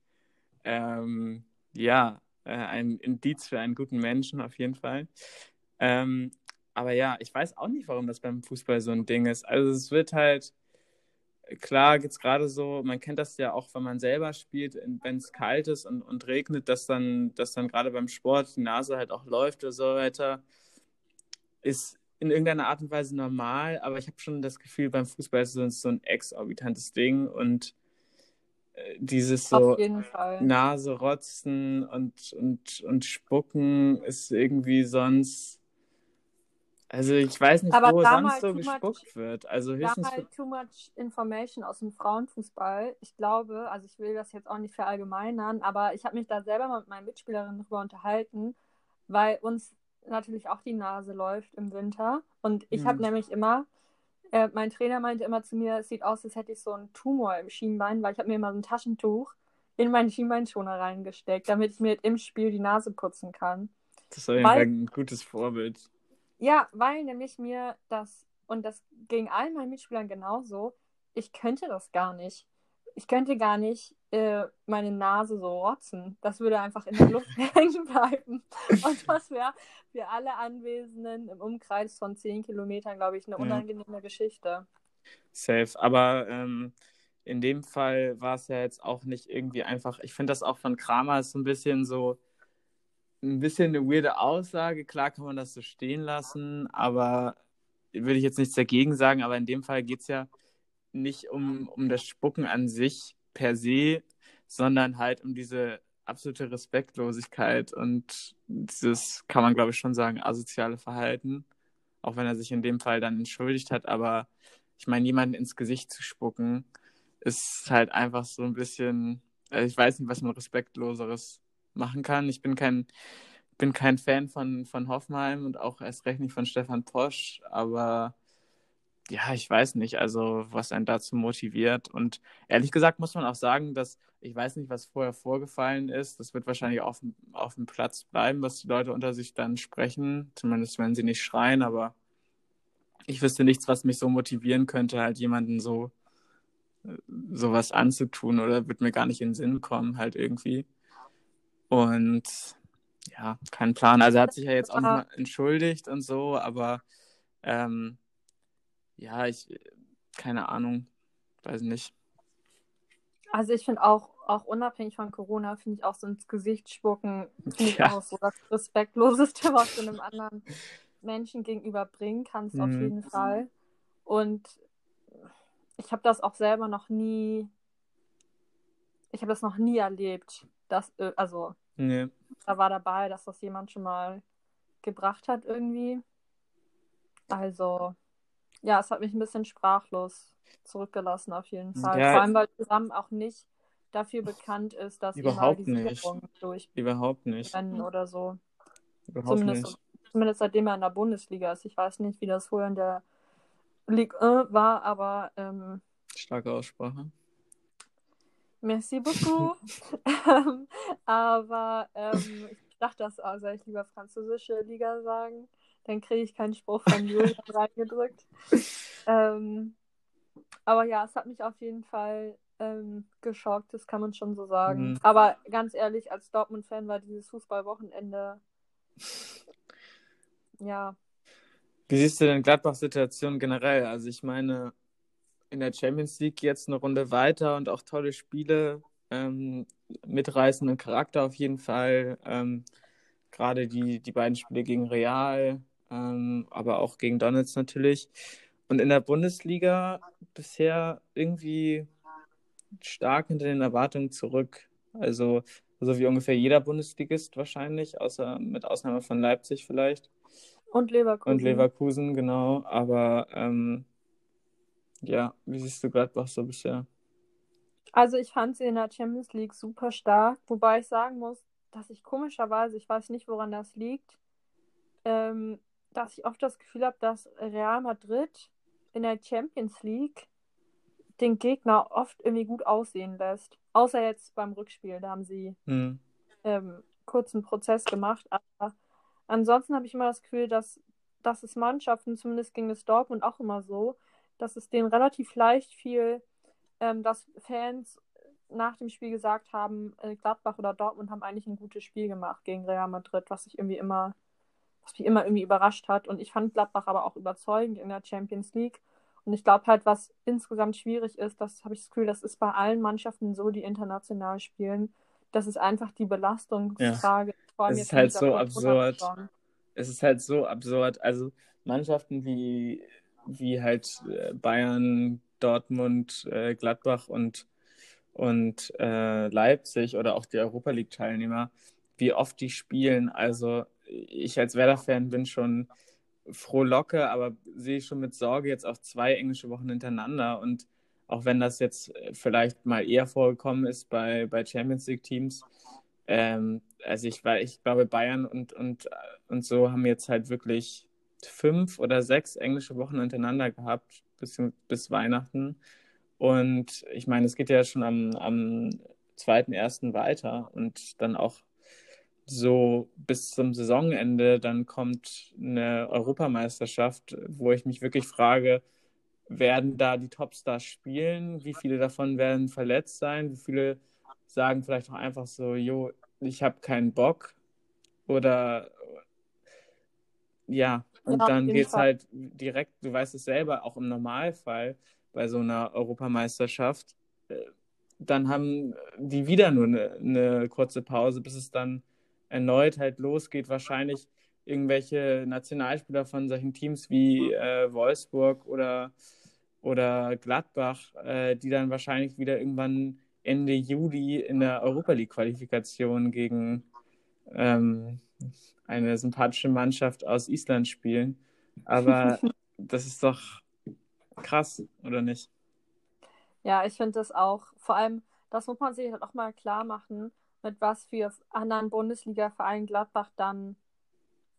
Ähm, ja, äh, ein Indiz für einen guten Menschen auf jeden Fall. Ähm, aber ja, ich weiß auch nicht, warum das beim Fußball so ein Ding ist. Also es wird halt, klar geht es gerade so, man kennt das ja auch, wenn man selber spielt, wenn es kalt ist und, und regnet, dass dann, dass dann gerade beim Sport die Nase halt auch läuft oder so weiter. Ist in irgendeiner Art und Weise normal, aber ich habe schon das Gefühl, beim Fußball ist es so ein exorbitantes Ding und äh, dieses so Nase rotzen und, und, und spucken ist irgendwie sonst. Also ich weiß nicht, aber wo sonst so gespuckt much, wird. Also höchstens. Da too much information aus dem Frauenfußball. Ich glaube, also ich will das jetzt auch nicht verallgemeinern, aber ich habe mich da selber mal mit meinen Mitspielerinnen drüber unterhalten, weil uns natürlich auch die Nase läuft im Winter. Und ich mhm. habe nämlich immer, äh, mein Trainer meinte immer zu mir, es sieht aus, als hätte ich so einen Tumor im Schienbein, weil ich habe mir immer so ein Taschentuch in meinen Schienbeinschoner reingesteckt, damit ich mir im Spiel die Nase putzen kann. Das ist weil, ein gutes Vorbild. Ja, weil nämlich mir das, und das ging allen meinen Mitspielern genauso, ich könnte das gar nicht ich könnte gar nicht äh, meine Nase so rotzen. Das würde einfach in der Luft hängen bleiben. Und das wäre für alle Anwesenden im Umkreis von 10 Kilometern, glaube ich, eine unangenehme ja. Geschichte. Safe. Aber ähm, in dem Fall war es ja jetzt auch nicht irgendwie einfach. Ich finde das auch von Kramer so ein bisschen so ein bisschen eine weirde Aussage. Klar kann man das so stehen lassen, aber würde ich jetzt nichts dagegen sagen. Aber in dem Fall geht es ja nicht um, um das Spucken an sich per se, sondern halt um diese absolute Respektlosigkeit und dieses, kann man glaube ich schon sagen, asoziale Verhalten. Auch wenn er sich in dem Fall dann entschuldigt hat, aber ich meine, jemanden ins Gesicht zu spucken, ist halt einfach so ein bisschen, also ich weiß nicht, was man respektloseres machen kann. Ich bin kein, bin kein Fan von, von Hoffenheim und auch erst recht nicht von Stefan Posch, aber ja, ich weiß nicht, also was einen dazu motiviert. Und ehrlich gesagt muss man auch sagen, dass ich weiß nicht, was vorher vorgefallen ist. Das wird wahrscheinlich auf, auf dem Platz bleiben, was die Leute unter sich dann sprechen. Zumindest wenn sie nicht schreien, aber ich wüsste nichts, was mich so motivieren könnte, halt jemanden so sowas anzutun oder wird mir gar nicht in den Sinn kommen, halt irgendwie. Und ja, kein Plan. Also er hat sich ja jetzt auch nochmal entschuldigt und so, aber ähm, ja, ich, keine Ahnung, weiß nicht. Also ich finde auch, auch unabhängig von Corona, finde ich auch so ins Gesicht spucken, finde ich ja. auch so das Respektloseste, was du einem anderen Menschen gegenüber bringen kannst, mhm. auf jeden Fall. Und ich habe das auch selber noch nie, ich habe das noch nie erlebt, dass, äh, also, nee. da war dabei, dass das jemand schon mal gebracht hat irgendwie. Also, ja, es hat mich ein bisschen sprachlos zurückgelassen, auf jeden Fall. Ja, Vor allem, weil zusammen auch nicht dafür bekannt ist, dass überhaupt die nicht. durch überhaupt nicht oder so. Überhaupt zumindest, nicht. zumindest seitdem er in der Bundesliga ist. Ich weiß nicht, wie das vorher in der Ligue 1 war, aber ähm, starke Aussprache. Merci beaucoup. Ähm, aber ähm, ich dachte, das soll ich lieber französische Liga sagen. Dann kriege ich keinen Spruch von Julian reingedrückt. Ähm, aber ja, es hat mich auf jeden Fall ähm, geschockt, das kann man schon so sagen. Mhm. Aber ganz ehrlich, als Dortmund-Fan war dieses Fußballwochenende. Ja. Wie siehst du denn Gladbach-Situation generell? Also ich meine, in der Champions League jetzt eine Runde weiter und auch tolle Spiele, ähm, mitreißenden Charakter auf jeden Fall. Ähm, Gerade die, die beiden Spiele gegen Real, ähm, aber auch gegen Donetsk natürlich. Und in der Bundesliga bisher irgendwie stark hinter den Erwartungen zurück. Also so wie ungefähr jeder Bundesligist wahrscheinlich, außer mit Ausnahme von Leipzig vielleicht. Und Leverkusen. Und Leverkusen, genau. Aber ähm, ja, wie siehst du Gladbach so bisher? Also ich fand sie in der Champions League super stark, wobei ich sagen muss, dass ich komischerweise, ich weiß nicht, woran das liegt, ähm, dass ich oft das Gefühl habe, dass Real Madrid in der Champions League den Gegner oft irgendwie gut aussehen lässt. Außer jetzt beim Rückspiel, da haben sie Hm. ähm, kurzen Prozess gemacht. Aber ansonsten habe ich immer das Gefühl, dass, dass es Mannschaften, zumindest gegen das Dortmund auch immer so, dass es denen relativ leicht fiel, ähm, dass Fans nach dem Spiel gesagt haben, äh, Gladbach oder Dortmund haben eigentlich ein gutes Spiel gemacht gegen Real Madrid, was ich irgendwie immer, was mich immer irgendwie überrascht hat. Und ich fand Gladbach aber auch überzeugend in der Champions League. Und ich glaube halt, was insgesamt schwierig ist, das habe ich das Gefühl, das ist bei allen Mannschaften so, die international spielen, das ist einfach die Belastungsfrage. Allem Es ist halt so absurd. Es ist halt so absurd. Also Mannschaften wie, wie halt äh, Bayern, Dortmund, äh, Gladbach und, und äh, Leipzig oder auch die Europa League-Teilnehmer, wie oft die spielen. Also ich als Werder-Fan bin schon frohlocke, aber sehe schon mit Sorge jetzt auch zwei englische Wochen hintereinander. Und auch wenn das jetzt äh, vielleicht mal eher vorgekommen ist bei, bei Champions League-Teams, ähm, also ich, weil ich glaube, Bayern und, und, äh, und so haben jetzt halt wirklich fünf oder sechs englische Wochen hintereinander gehabt, bis, bis Weihnachten. Und ich meine, es geht ja schon am, am 2.1. weiter und dann auch so bis zum Saisonende, dann kommt eine Europameisterschaft, wo ich mich wirklich frage, werden da die Topstars spielen? Wie viele davon werden verletzt sein? Wie viele sagen vielleicht auch einfach so, jo, ich habe keinen Bock? Oder ja, und Ja, dann geht's Fall. halt direkt, du weißt es selber, auch im Normalfall bei so einer Europameisterschaft, äh, dann haben die wieder nur eine, eine kurze Pause, bis es dann erneut halt losgeht. Wahrscheinlich irgendwelche Nationalspieler von solchen Teams wie äh, Wolfsburg oder, oder Gladbach, äh, die dann wahrscheinlich wieder irgendwann Ende Juli in der Europa League-Qualifikation gegen ähm, eine sympathische Mannschaft aus Island spielen. Aber das ist doch krass, oder nicht? Ja, ich finde das auch. Vor allem, das muss man sich halt auch mal klar machen, mit was für anderen Bundesliga-Vereinen Gladbach dann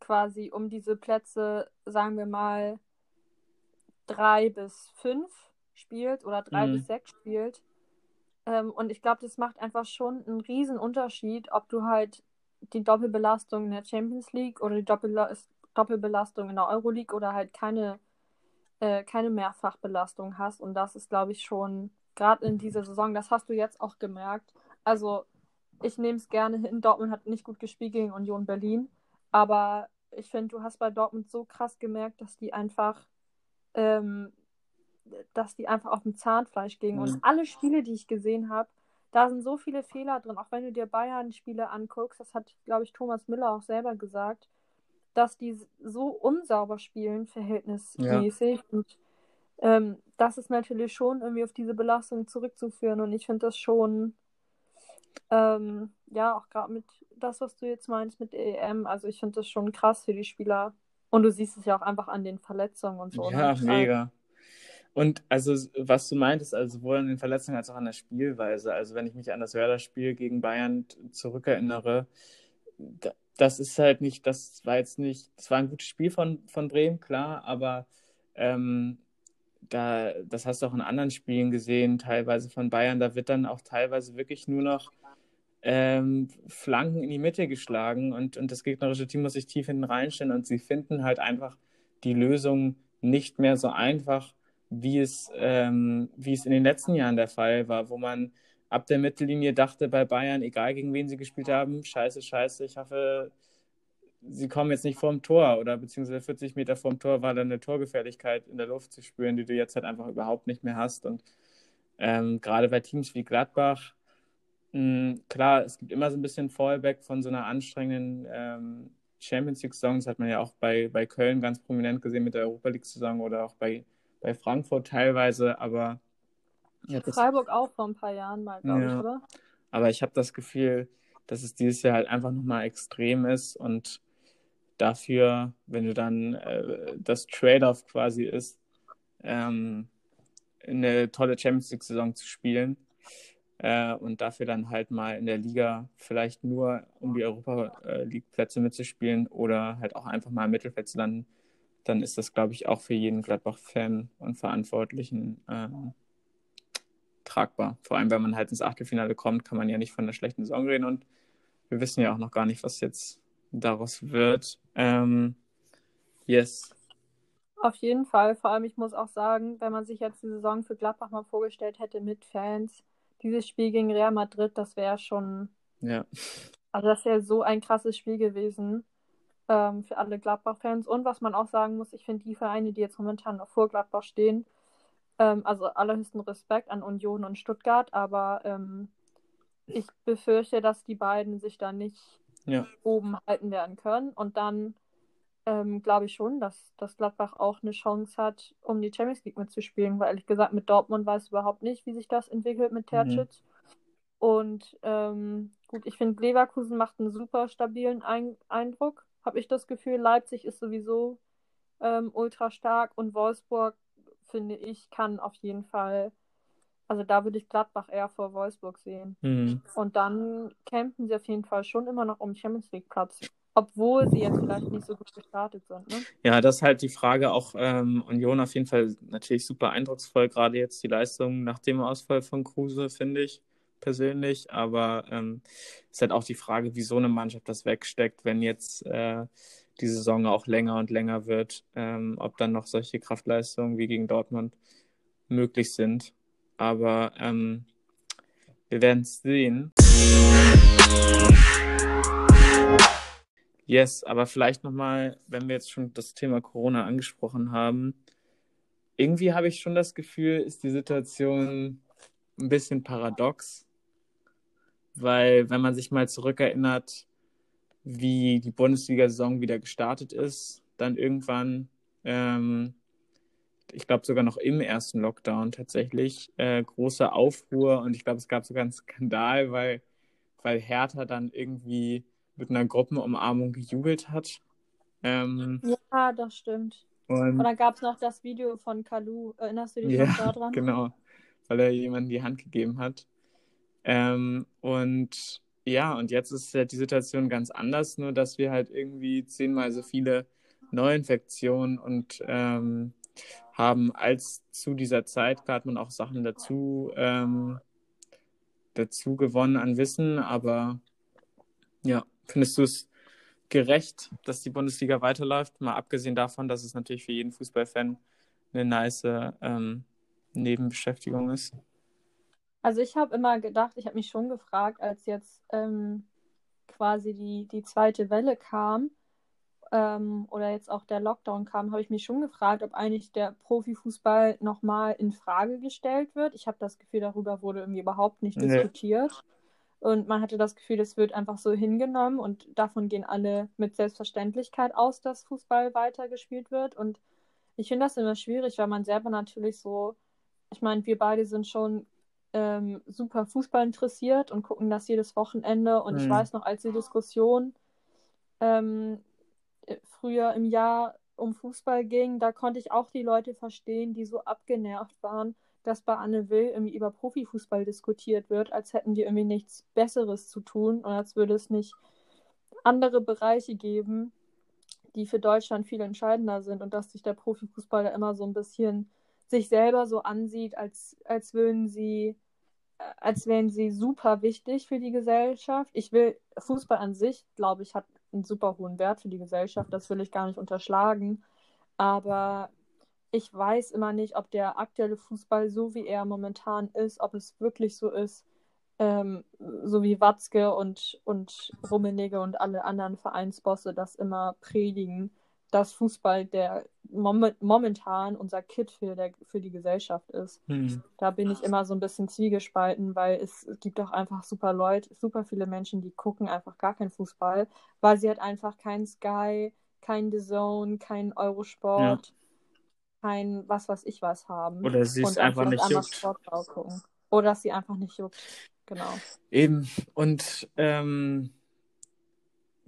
quasi um diese Plätze, sagen wir mal, drei bis fünf spielt oder drei Mhm. bis sechs spielt. Ähm, und ich glaube, das macht einfach schon einen riesen Unterschied, ob du halt die Doppelbelastung in der Champions League oder die Doppel Doppelbelastung in der Euroleague oder halt keine, äh, keine Mehrfachbelastung hast. Und das ist, glaube ich, schon gerade in dieser Saison, das hast du jetzt auch gemerkt. Also, ich nehme es gerne hin. Dortmund hat nicht gut gespielt gegen Union Berlin. Aber ich finde, du hast bei Dortmund so krass gemerkt, dass die einfach, ähm, dass die einfach auf dem Zahnfleisch gingen. Mhm. Und alle Spiele, die ich gesehen habe, da sind so viele Fehler drin. Auch wenn du dir Bayern-Spiele anguckst, das hat, glaube ich, Thomas Müller auch selber gesagt, dass die so unsauber spielen, verhältnismäßig. Und ähm, das ist natürlich schon irgendwie auf diese Belastung zurückzuführen. Und ich finde das schon, ähm, ja, auch gerade mit das, was du jetzt meinst mit EM, also ich finde das schon krass für die Spieler. Und du siehst es ja auch einfach an den Verletzungen und so. Ja, ne? mega. Und also, was du meintest, also sowohl an den Verletzungen als auch an der Spielweise. Also, wenn ich mich an das Werder-Spiel gegen Bayern zurückerinnere, da- das ist halt nicht, das war jetzt nicht, das war ein gutes Spiel von, von Bremen, klar, aber ähm, da, das hast du auch in anderen Spielen gesehen, teilweise von Bayern, da wird dann auch teilweise wirklich nur noch ähm, Flanken in die Mitte geschlagen und, und das gegnerische Team muss sich tief hinten reinstellen und sie finden halt einfach die Lösung nicht mehr so einfach, wie es, ähm, wie es in den letzten Jahren der Fall war, wo man ab der Mittellinie dachte bei Bayern, egal gegen wen sie gespielt haben, scheiße, scheiße, ich hoffe, sie kommen jetzt nicht vorm Tor oder beziehungsweise 40 Meter vorm Tor war dann eine Torgefährlichkeit in der Luft zu spüren, die du jetzt halt einfach überhaupt nicht mehr hast. Und ähm, gerade bei Teams wie Gladbach, mh, klar, es gibt immer so ein bisschen Fallback von so einer anstrengenden ähm, Champions League-Saison. Das hat man ja auch bei, bei Köln ganz prominent gesehen mit der Europa League-Saison oder auch bei, bei Frankfurt teilweise. Aber das, Freiburg auch vor ein paar Jahren mal, glaube Ja. ich, oder? aber ich habe das Gefühl, dass es dieses Jahr halt einfach nochmal extrem ist und dafür, wenn du dann äh, das Trade-off quasi ist, ähm, eine tolle Champions League-Saison zu spielen äh, und dafür dann halt mal in der Liga vielleicht nur um die Europa äh, League-Plätze mitzuspielen oder halt auch einfach mal im Mittelfeld zu landen, dann ist das, glaube ich, auch für jeden Gladbach-Fan und Verantwortlichen ähm, tragbar. Vor allem, wenn man halt ins Achtelfinale kommt, kann man ja nicht von einer schlechten Saison reden und wir wissen ja auch noch gar nicht, was jetzt daraus wird. Ähm, yes. Auf jeden Fall. Vor allem, ich muss auch sagen, wenn man sich jetzt die Saison für Gladbach mal vorgestellt hätte mit Fans, dieses Spiel gegen Real Madrid, das wäre schon. Ja. Also, das wäre so ein krasses Spiel gewesen ähm, für alle Gladbach-Fans. Und was man auch sagen muss, ich finde die Vereine, die jetzt momentan noch vor Gladbach stehen, ähm, also allerhöchsten Respekt an Union und Stuttgart, aber ähm, ich befürchte, dass die beiden sich da nicht ja. oben halten werden können. Und dann ähm, glaube ich schon, dass, dass Gladbach auch eine Chance hat, um die Champions League mitzuspielen, weil ehrlich gesagt mit Dortmund weiß ich überhaupt nicht, wie sich das entwickelt mit Tercic. Mhm. Und ähm, gut, ich finde, Leverkusen macht einen super stabilen Ein Eindruck, habe ich das Gefühl. Leipzig ist sowieso ähm, ultra stark und Wolfsburg, finde ich, kann auf jeden Fall also da würde ich Gladbach eher vor Wolfsburg sehen. Mhm. Und dann campen sie auf jeden Fall schon immer noch um Champions League Platz. Obwohl sie jetzt vielleicht nicht so gut gestartet sind. Ne? Ja, das ist halt die Frage. Auch ähm, Union auf jeden Fall natürlich super eindrucksvoll, gerade jetzt die Leistung nach dem Ausfall von Kruse, finde ich persönlich. Aber ähm, ist halt auch die Frage, wie so eine Mannschaft das wegsteckt, wenn jetzt äh, die Saison auch länger und länger wird, ähm, ob dann noch solche Kraftleistungen wie gegen Dortmund möglich sind. Aber ähm, wir werden es sehen. Yes, aber vielleicht nochmal, wenn wir jetzt schon das Thema Corona angesprochen haben. Irgendwie habe ich schon das Gefühl, ist die Situation ein bisschen paradox. Weil, wenn man sich mal zurückerinnert, wie die Bundesliga-Saison wieder gestartet ist, dann irgendwann ähm, ich glaube sogar noch im ersten Lockdown tatsächlich, äh, große Aufruhr und ich glaube, es gab sogar einen Skandal, weil, weil Hertha dann irgendwie mit einer Gruppenumarmung gejubelt hat. Ähm, ja, das stimmt. Und, und dann gab es noch das Video von Kalu. Erinnerst du dich ja, noch daran? Genau, weil er jemandem die Hand gegeben hat. Ähm, und ja, und jetzt ist halt die Situation ganz anders, nur dass wir halt irgendwie zehnmal so viele Neuinfektionen und ähm, haben als zu dieser Zeit. Klar hat man auch Sachen dazu, ähm, dazu gewonnen an Wissen, aber ja, findest du es gerecht, dass die Bundesliga weiterläuft? Mal abgesehen davon, dass es natürlich für jeden Fußballfan eine nice ähm, Nebenbeschäftigung ist. Also ich habe immer gedacht, ich habe mich schon gefragt, als jetzt ähm, quasi die, die zweite Welle kam, ähm, oder jetzt auch der Lockdown kam, habe ich mich schon gefragt, ob eigentlich der Profifußball nochmal in Frage gestellt wird. Ich habe das Gefühl, darüber wurde irgendwie überhaupt nicht nee. diskutiert. Und man hatte das Gefühl, es wird einfach so hingenommen und davon gehen alle mit Selbstverständlichkeit aus, dass Fußball weitergespielt wird. Und ich finde das immer schwierig, weil man selber natürlich so, ich meine, wir beide sind schon ähm, super Fußball interessiert und gucken das jedes Wochenende. Und mhm. ich weiß noch, als die Diskussion ähm, früher im Jahr um Fußball ging, da konnte ich auch die Leute verstehen, die so abgenervt waren, dass bei Anne Will irgendwie über Profifußball diskutiert wird, als hätten die irgendwie nichts Besseres zu tun und als würde es nicht andere Bereiche geben, die für Deutschland viel entscheidender sind und dass sich der Profifußball da immer so ein bisschen sich selber so ansieht, als, als würden sie, äh, als wären sie super wichtig für die Gesellschaft. Ich will, Fußball an sich, glaube ich, hat einen super hohen Wert für die Gesellschaft, das will ich gar nicht unterschlagen. Aber ich weiß immer nicht, ob der aktuelle Fußball, so wie er momentan ist, ob es wirklich so ist, ähm, so wie Watzke und, und Rummenigge und alle anderen Vereinsbosse das immer predigen, dass Fußball der momentan unser Kit für, der, für die Gesellschaft ist. Hm. Da bin ich immer so ein bisschen zwiegespalten, weil es, es gibt auch einfach super Leute, super viele Menschen, die gucken einfach gar keinen Fußball, weil sie halt einfach kein Sky, kein The Zone, kein Eurosport, ja. Kein was weiß ich was haben. Oder sie es einfach nicht juckt. Oder dass sie einfach nicht juckt. Genau. Eben. Und ähm,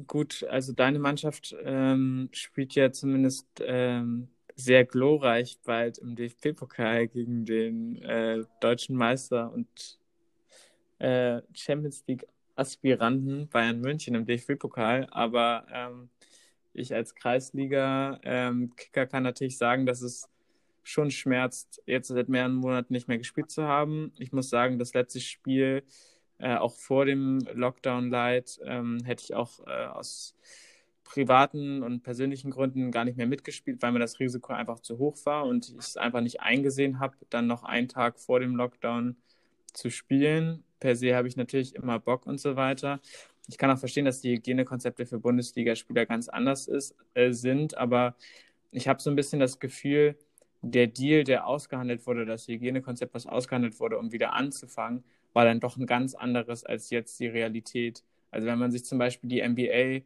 gut, also deine Mannschaft ähm, spielt ja zumindest ähm, sehr glorreich bald im DFB-Pokal gegen den äh, deutschen Meister und äh, Champions League-Aspiranten Bayern München im DFB-Pokal. Aber ähm, ich als Kreisliga-Kicker ähm, kann natürlich sagen, dass es schon schmerzt, jetzt seit mehreren Monaten nicht mehr gespielt zu haben. Ich muss sagen, das letzte Spiel, äh, auch vor dem Lockdown-Light, ähm, hätte ich auch äh, aus privaten und persönlichen Gründen gar nicht mehr mitgespielt, weil mir das Risiko einfach zu hoch war und ich es einfach nicht eingesehen habe, dann noch einen Tag vor dem Lockdown zu spielen. Per se habe ich natürlich immer Bock und so weiter. Ich kann auch verstehen, dass die Hygienekonzepte für Bundesligaspieler ganz anders ist, äh, sind, aber ich habe so ein bisschen das Gefühl, der Deal, der ausgehandelt wurde, das Hygienekonzept, was ausgehandelt wurde, um wieder anzufangen, war dann doch ein ganz anderes als jetzt die Realität. Also wenn man sich zum Beispiel die NBA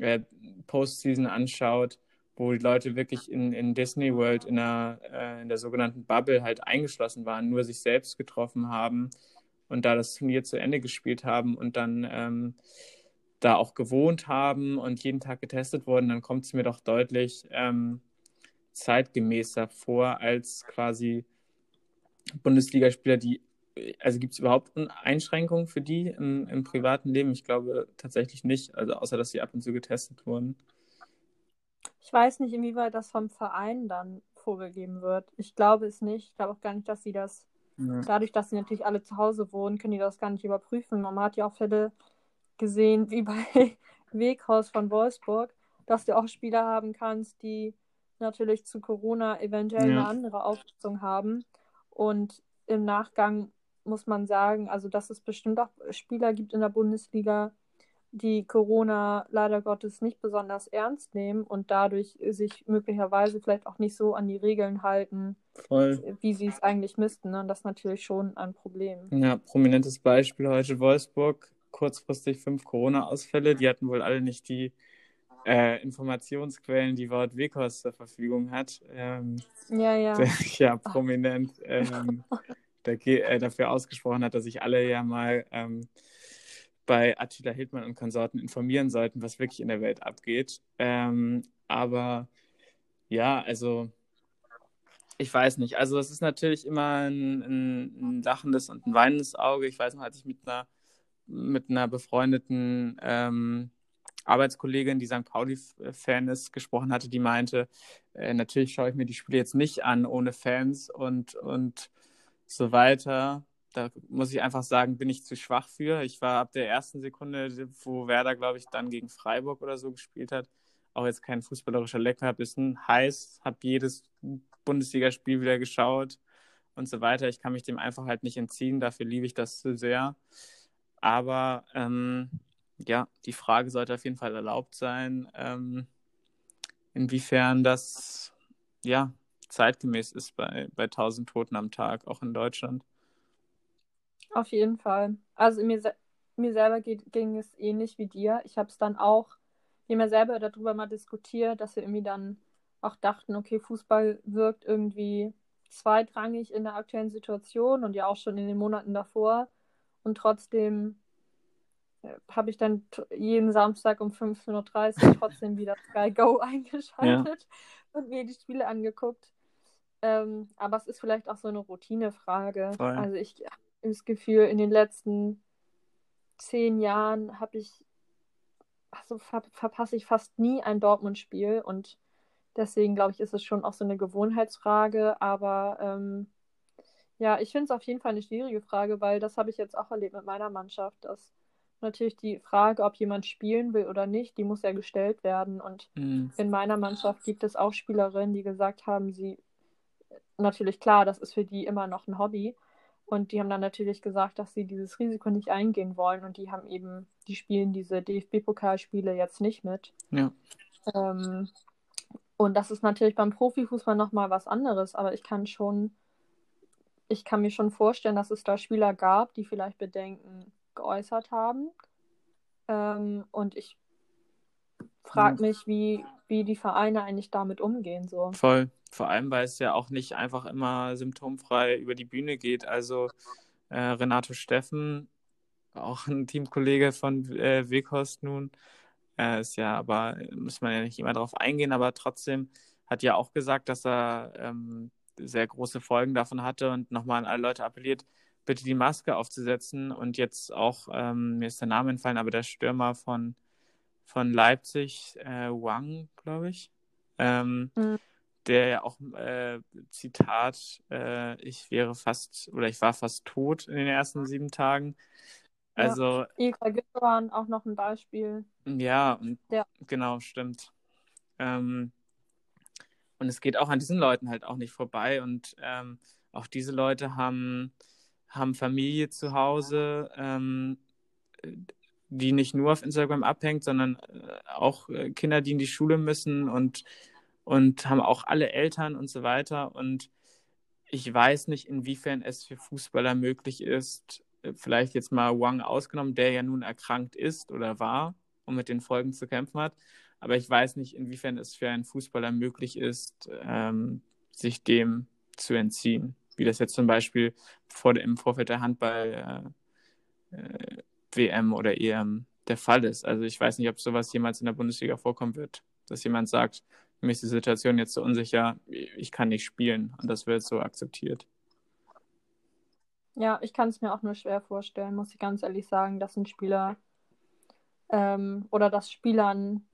äh, Postseason anschaut, wo die Leute wirklich in, in Disney World in der, äh, in der sogenannten Bubble halt eingeschlossen waren, nur sich selbst getroffen haben und da das Turnier zu Ende gespielt haben und dann ähm, da auch gewohnt haben und jeden Tag getestet wurden, dann kommt es mir doch deutlich ähm, zeitgemäßer vor als quasi Bundesligaspieler, die also gibt es überhaupt Einschränkungen für die im, im, privaten Leben? Ich glaube tatsächlich nicht, also außer dass sie ab und zu getestet wurden. Ich weiß nicht, inwieweit das vom Verein dann vorgegeben wird. Ich glaube es nicht. Ich glaube auch gar nicht, dass sie das, ja. dadurch, dass sie natürlich alle zu Hause wohnen, können die das gar nicht überprüfen. Man hat ja auch Fälle gesehen, wie bei Weghaus von Wolfsburg, dass du auch Spieler haben kannst, die natürlich zu Corona eventuell ja. eine andere Auffassung haben. Und im Nachgang muss man sagen, also dass es bestimmt auch Spieler gibt in der Bundesliga, die Corona leider Gottes nicht besonders ernst nehmen und dadurch sich möglicherweise vielleicht auch nicht so an die Regeln halten, Voll. wie sie es eigentlich müssten. Ne? Und das ist natürlich schon ein Problem. Ja, prominentes Beispiel heute Wolfsburg. Kurzfristig fünf Corona-Ausfälle. Die hatten wohl alle nicht die äh, Informationsquellen, die Wort Wekos zur Verfügung hat. Ähm, ja, ja. Der, ja, prominent. Ähm, der, äh, dafür ausgesprochen hat, dass sich alle ja mal ähm, bei Attila Hildmann und Konsorten informieren sollten, was wirklich in der Welt abgeht. Ähm, aber ja, also ich weiß nicht. Also es ist natürlich immer ein, ein, ein, lachendes und ein weinendes Auge. Ich weiß noch, als ich mit einer, mit einer befreundeten ähm, Arbeitskollegin, die St. Pauli-Fan ist, gesprochen hatte, die meinte, äh, natürlich schaue ich mir die Spiele jetzt nicht an ohne Fans und, und so weiter. Da muss ich einfach sagen, bin ich zu schwach für. Ich war ab der ersten Sekunde, wo Werder, glaube ich, dann gegen Freiburg oder so gespielt hat, auch jetzt kein fußballerischer Leckerbissen. Heiß, habe jedes Bundesligaspiel wieder geschaut und so weiter. Ich kann mich dem einfach halt nicht entziehen. Dafür liebe ich das zu sehr. Aber ähm, ja, die Frage sollte auf jeden Fall erlaubt sein, ähm, inwiefern das ja zeitgemäß ist bei, bei 1000 Toten am Tag, auch in Deutschland. Auf jeden Fall. Also mir, mir selber geht, ging es ähnlich wie dir. Ich habe es dann auch, wir haben ja selber darüber mal diskutiert, dass wir irgendwie dann auch dachten, okay, Fußball wirkt irgendwie zweitrangig in der aktuellen Situation und ja auch schon in den Monaten davor. Und trotzdem äh, habe ich dann jeden Samstag um 15.30 Uhr trotzdem wieder Sky Go eingeschaltet ja. und mir die Spiele angeguckt. Ähm, aber es ist vielleicht auch so eine Routinefrage. Voll. Also ich habe das Gefühl, in den letzten zehn Jahren habe ich, also ver verpasse ich fast nie ein Dortmund-Spiel und deswegen glaube ich, ist es schon auch so eine Gewohnheitsfrage. Aber ähm, ja, ich finde es auf jeden Fall eine schwierige Frage, weil das habe ich jetzt auch erlebt mit meiner Mannschaft, dass natürlich die Frage, ob jemand spielen will oder nicht, die muss ja gestellt werden. Und mhm. in meiner Mannschaft gibt es auch Spielerinnen, die gesagt haben, sie natürlich klar, das ist für die immer noch ein Hobby. Und die haben dann natürlich gesagt, dass sie dieses Risiko nicht eingehen wollen. Und die haben eben, die spielen diese DFB-Pokalspiele jetzt nicht mit. Ja. Ähm, und das ist natürlich beim Profifußball nochmal was anderes. Aber ich kann schon, ich kann mir schon vorstellen, dass es da Spieler gab, die vielleicht Bedenken geäußert haben. Ähm, und ich frage mich, wie, wie die Vereine eigentlich damit umgehen. So. Voll. Vor allem, weil es ja auch nicht einfach immer symptomfrei über die Bühne geht. Also äh, Renato Steffen, auch ein Teamkollege von äh, Weghorst nun, äh, ist ja, aber muss man ja nicht immer darauf eingehen, aber trotzdem hat ja auch gesagt, dass er ähm, sehr große Folgen davon hatte und nochmal an alle Leute appelliert, bitte die Maske aufzusetzen und jetzt auch, ähm, mir ist der Name entfallen, aber der Stürmer von, von Leipzig, äh, Wang, glaube ich, ähm, mhm der ja auch, äh, Zitat, äh, ich wäre fast oder ich war fast tot in den ersten sieben Tagen. Also. Ja, Ilka Gündogan auch noch ein Beispiel. Ja, und ja. genau, stimmt. Ähm, und es geht auch an diesen Leuten halt auch nicht vorbei. Und ähm, auch diese Leute haben, haben Familie zu Hause, ähm, die nicht nur auf Instagram abhängt, sondern äh, auch äh, Kinder, die in die Schule müssen und, und haben auch alle Eltern und so weiter. Und ich weiß nicht, inwiefern es für Fußballer möglich ist, äh, vielleicht jetzt mal Wang ausgenommen, der ja nun erkrankt ist oder war und mit den Folgen zu kämpfen hat. Aber ich weiß nicht, inwiefern es für einen Fußballer möglich ist, ähm, sich dem zu entziehen. Wie das jetzt zum Beispiel vor, im Vorfeld der Handball äh, WM oder EM der Fall ist. Also ich weiß nicht, ob sowas jemals in der Bundesliga vorkommen wird, dass jemand sagt, mir ist die Situation jetzt so unsicher, ich kann nicht spielen und das wird so akzeptiert. Ja, ich kann es mir auch nur schwer vorstellen, muss ich ganz ehrlich sagen, dass ein Spieler ähm, oder dass Spielern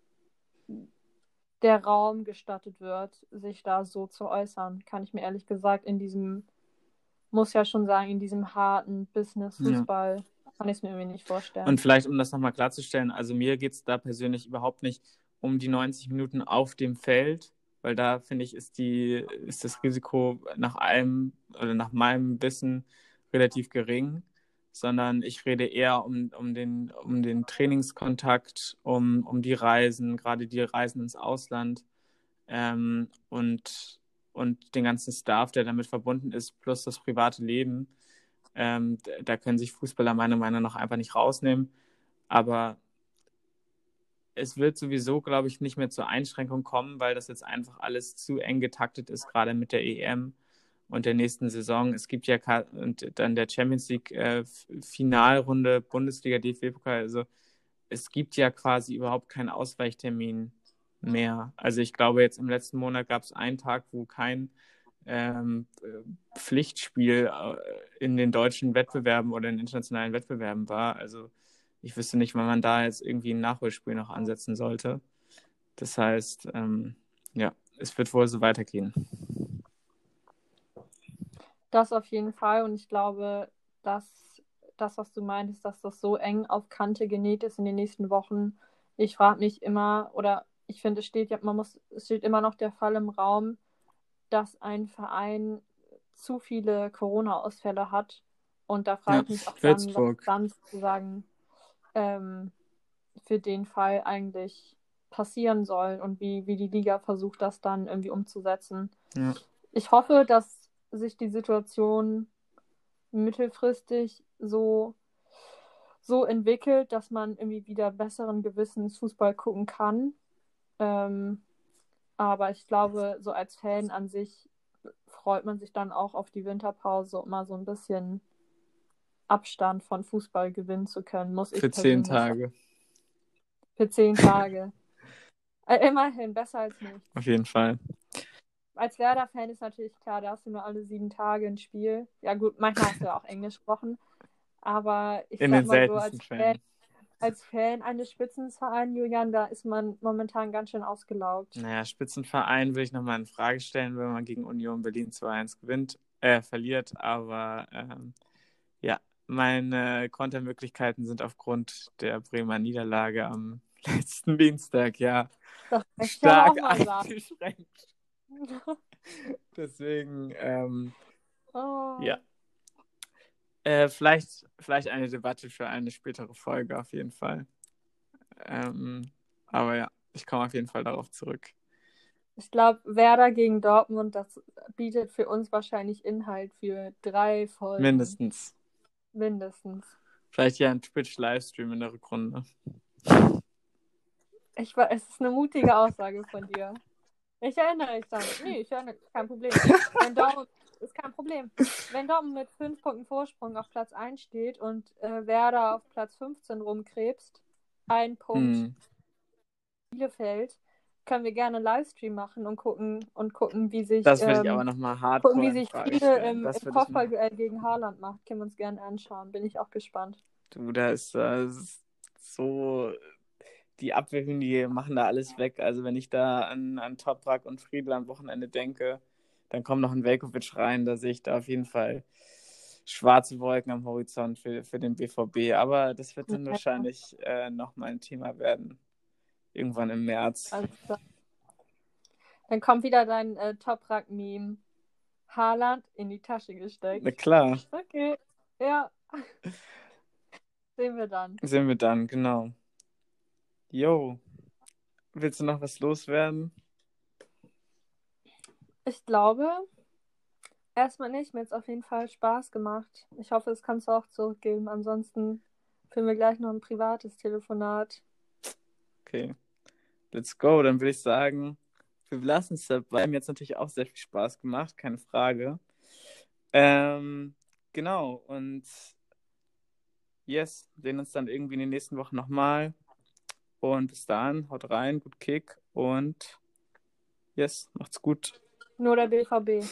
der Raum gestattet wird, sich da so zu äußern, kann ich mir ehrlich gesagt in diesem, muss ja schon sagen, in diesem harten Business-Fußball ja. Kann ich es mir irgendwie nicht vorstellen. Und vielleicht, um das nochmal klarzustellen, also mir geht es da persönlich überhaupt nicht um die 90 Minuten auf dem Feld, weil da finde ich, ist die, ist das Risiko nach allem oder nach meinem Wissen relativ gering, sondern ich rede eher um, um, den, um den Trainingskontakt, um, um die Reisen, gerade die Reisen ins Ausland ähm, und, und den ganzen Staff, der damit verbunden ist, plus das private Leben. Ähm, da können sich Fußballer meiner Meinung nach einfach nicht rausnehmen. Aber es wird sowieso, glaube ich, nicht mehr zur Einschränkung kommen, weil das jetzt einfach alles zu eng getaktet ist, gerade mit der EM und der nächsten Saison. Es gibt ja und dann der Champions League äh, Finalrunde, Bundesliga, DFB-Pokal. Also es gibt ja quasi überhaupt keinen Ausweichtermin mehr. Also ich glaube, jetzt im letzten Monat gab es einen Tag, wo kein ähm, Pflichtspiel äh, in den deutschen Wettbewerben oder in internationalen Wettbewerben war. Also ich wüsste nicht, wann man da jetzt irgendwie ein Nachholspiel noch ansetzen sollte. Das heißt, ähm, ja, es wird wohl so weitergehen. Das auf jeden Fall. Und ich glaube, dass das, was du meintest, dass das so eng auf Kante genäht ist in den nächsten Wochen. Ich frage mich immer, oder ich finde, es steht man muss, es steht immer noch der Fall im Raum, dass ein Verein zu viele Corona-Ausfälle hat. Und da frage ich mich auch dann, was dann sozusagen ähm, für den Fall eigentlich passieren soll und wie, wie die Liga versucht, das dann irgendwie umzusetzen. Ja. Ich hoffe, dass sich die Situation mittelfristig so, so entwickelt, dass man irgendwie wieder besseren Gewissens Fußball gucken kann. Ähm, aber ich glaube, so als Fan an sich freut man sich dann auch auf die Winterpause, um mal so ein bisschen Abstand von Fußball gewinnen zu können. Muss ich Für zehn Tage. Für zehn Tage. äh, immerhin, besser als nichts. Auf jeden Fall. Als Werder-Fan ist natürlich klar, da hast du nur alle sieben Tage ein Spiel. Ja gut, manchmal hast du ja auch Englisch gesprochen. Aber ich In sag mal so, als Fan, als Fan eines Spitzenvereins, Julian, da ist man momentan ganz schön ausgelaugt. Naja, Spitzenverein würde ich nochmal in Frage stellen, wenn man gegen Union Berlin 2-1 gewinnt, äh, verliert. Aber ähm, ja, meine Kontermöglichkeiten sind aufgrund der Bremer Niederlage am letzten Dienstag ja stark eingeschränkt. Deswegen, ähm, oh. ja. Äh, vielleicht, vielleicht eine Debatte für eine spätere Folge auf jeden Fall. Ähm, aber ja, ich komme auf jeden Fall darauf zurück. Ich glaube, Werder gegen Dortmund, das bietet für uns wahrscheinlich Inhalt für drei Folgen. Mindestens. Mindestens. Vielleicht ja ein Twitch-Livestream in der Rückrunde. Ich war, es ist eine mutige Aussage von dir. Ich erinnere mich daran. Nee, ich erinnere kein Problem. Wenn Dortmund, Problem. Wenn Dortmund mit fünf Punkten Vorsprung auf Platz 1 steht und äh, Werder auf Platz 15 rumkrebst, ein Punkt hm. Bielefeld, können wir gerne einen Livestream machen und gucken und gucken, wie sich das würde ähm, ich aber noch mal hart gucken, wie sich Friede im, im Kopfballduell gegen Haaland macht. Können wir uns gerne anschauen. Bin ich auch gespannt. Du, da ist, das ist so die Abwehrhühner, die machen da alles weg. Also wenn ich da an, an Toprak und Friedel am Wochenende denke, dann kommt noch ein Velkovic rein, da sehe ich da auf jeden Fall schwarze Wolken am Horizont für, für den BVB. Aber das wird dann wahrscheinlich äh, nochmal ein Thema werden. Irgendwann im März. Also, dann kommt wieder dein äh, Toprak-Meme. Haaland in die Tasche gesteckt. Na klar. Okay, ja. Sehen wir dann. Sehen wir dann, genau. Jo. Willst du noch was loswerden? Ich glaube, erstmal nicht. Mir hat es auf jeden Fall Spaß gemacht. Ich hoffe, es kannst du auch zurückgeben. Ansonsten führen wir gleich noch ein privates Telefonat. Okay. Let's go. Dann würde ich sagen, wir lassen es dabei. Mir hat es natürlich auch sehr viel Spaß gemacht, keine Frage. Ähm, genau. Und yes, sehen uns dann irgendwie in den nächsten Wochen nochmal. Und bis dahin, haut rein, gut Kick und yes, macht's gut. Nur der BVB.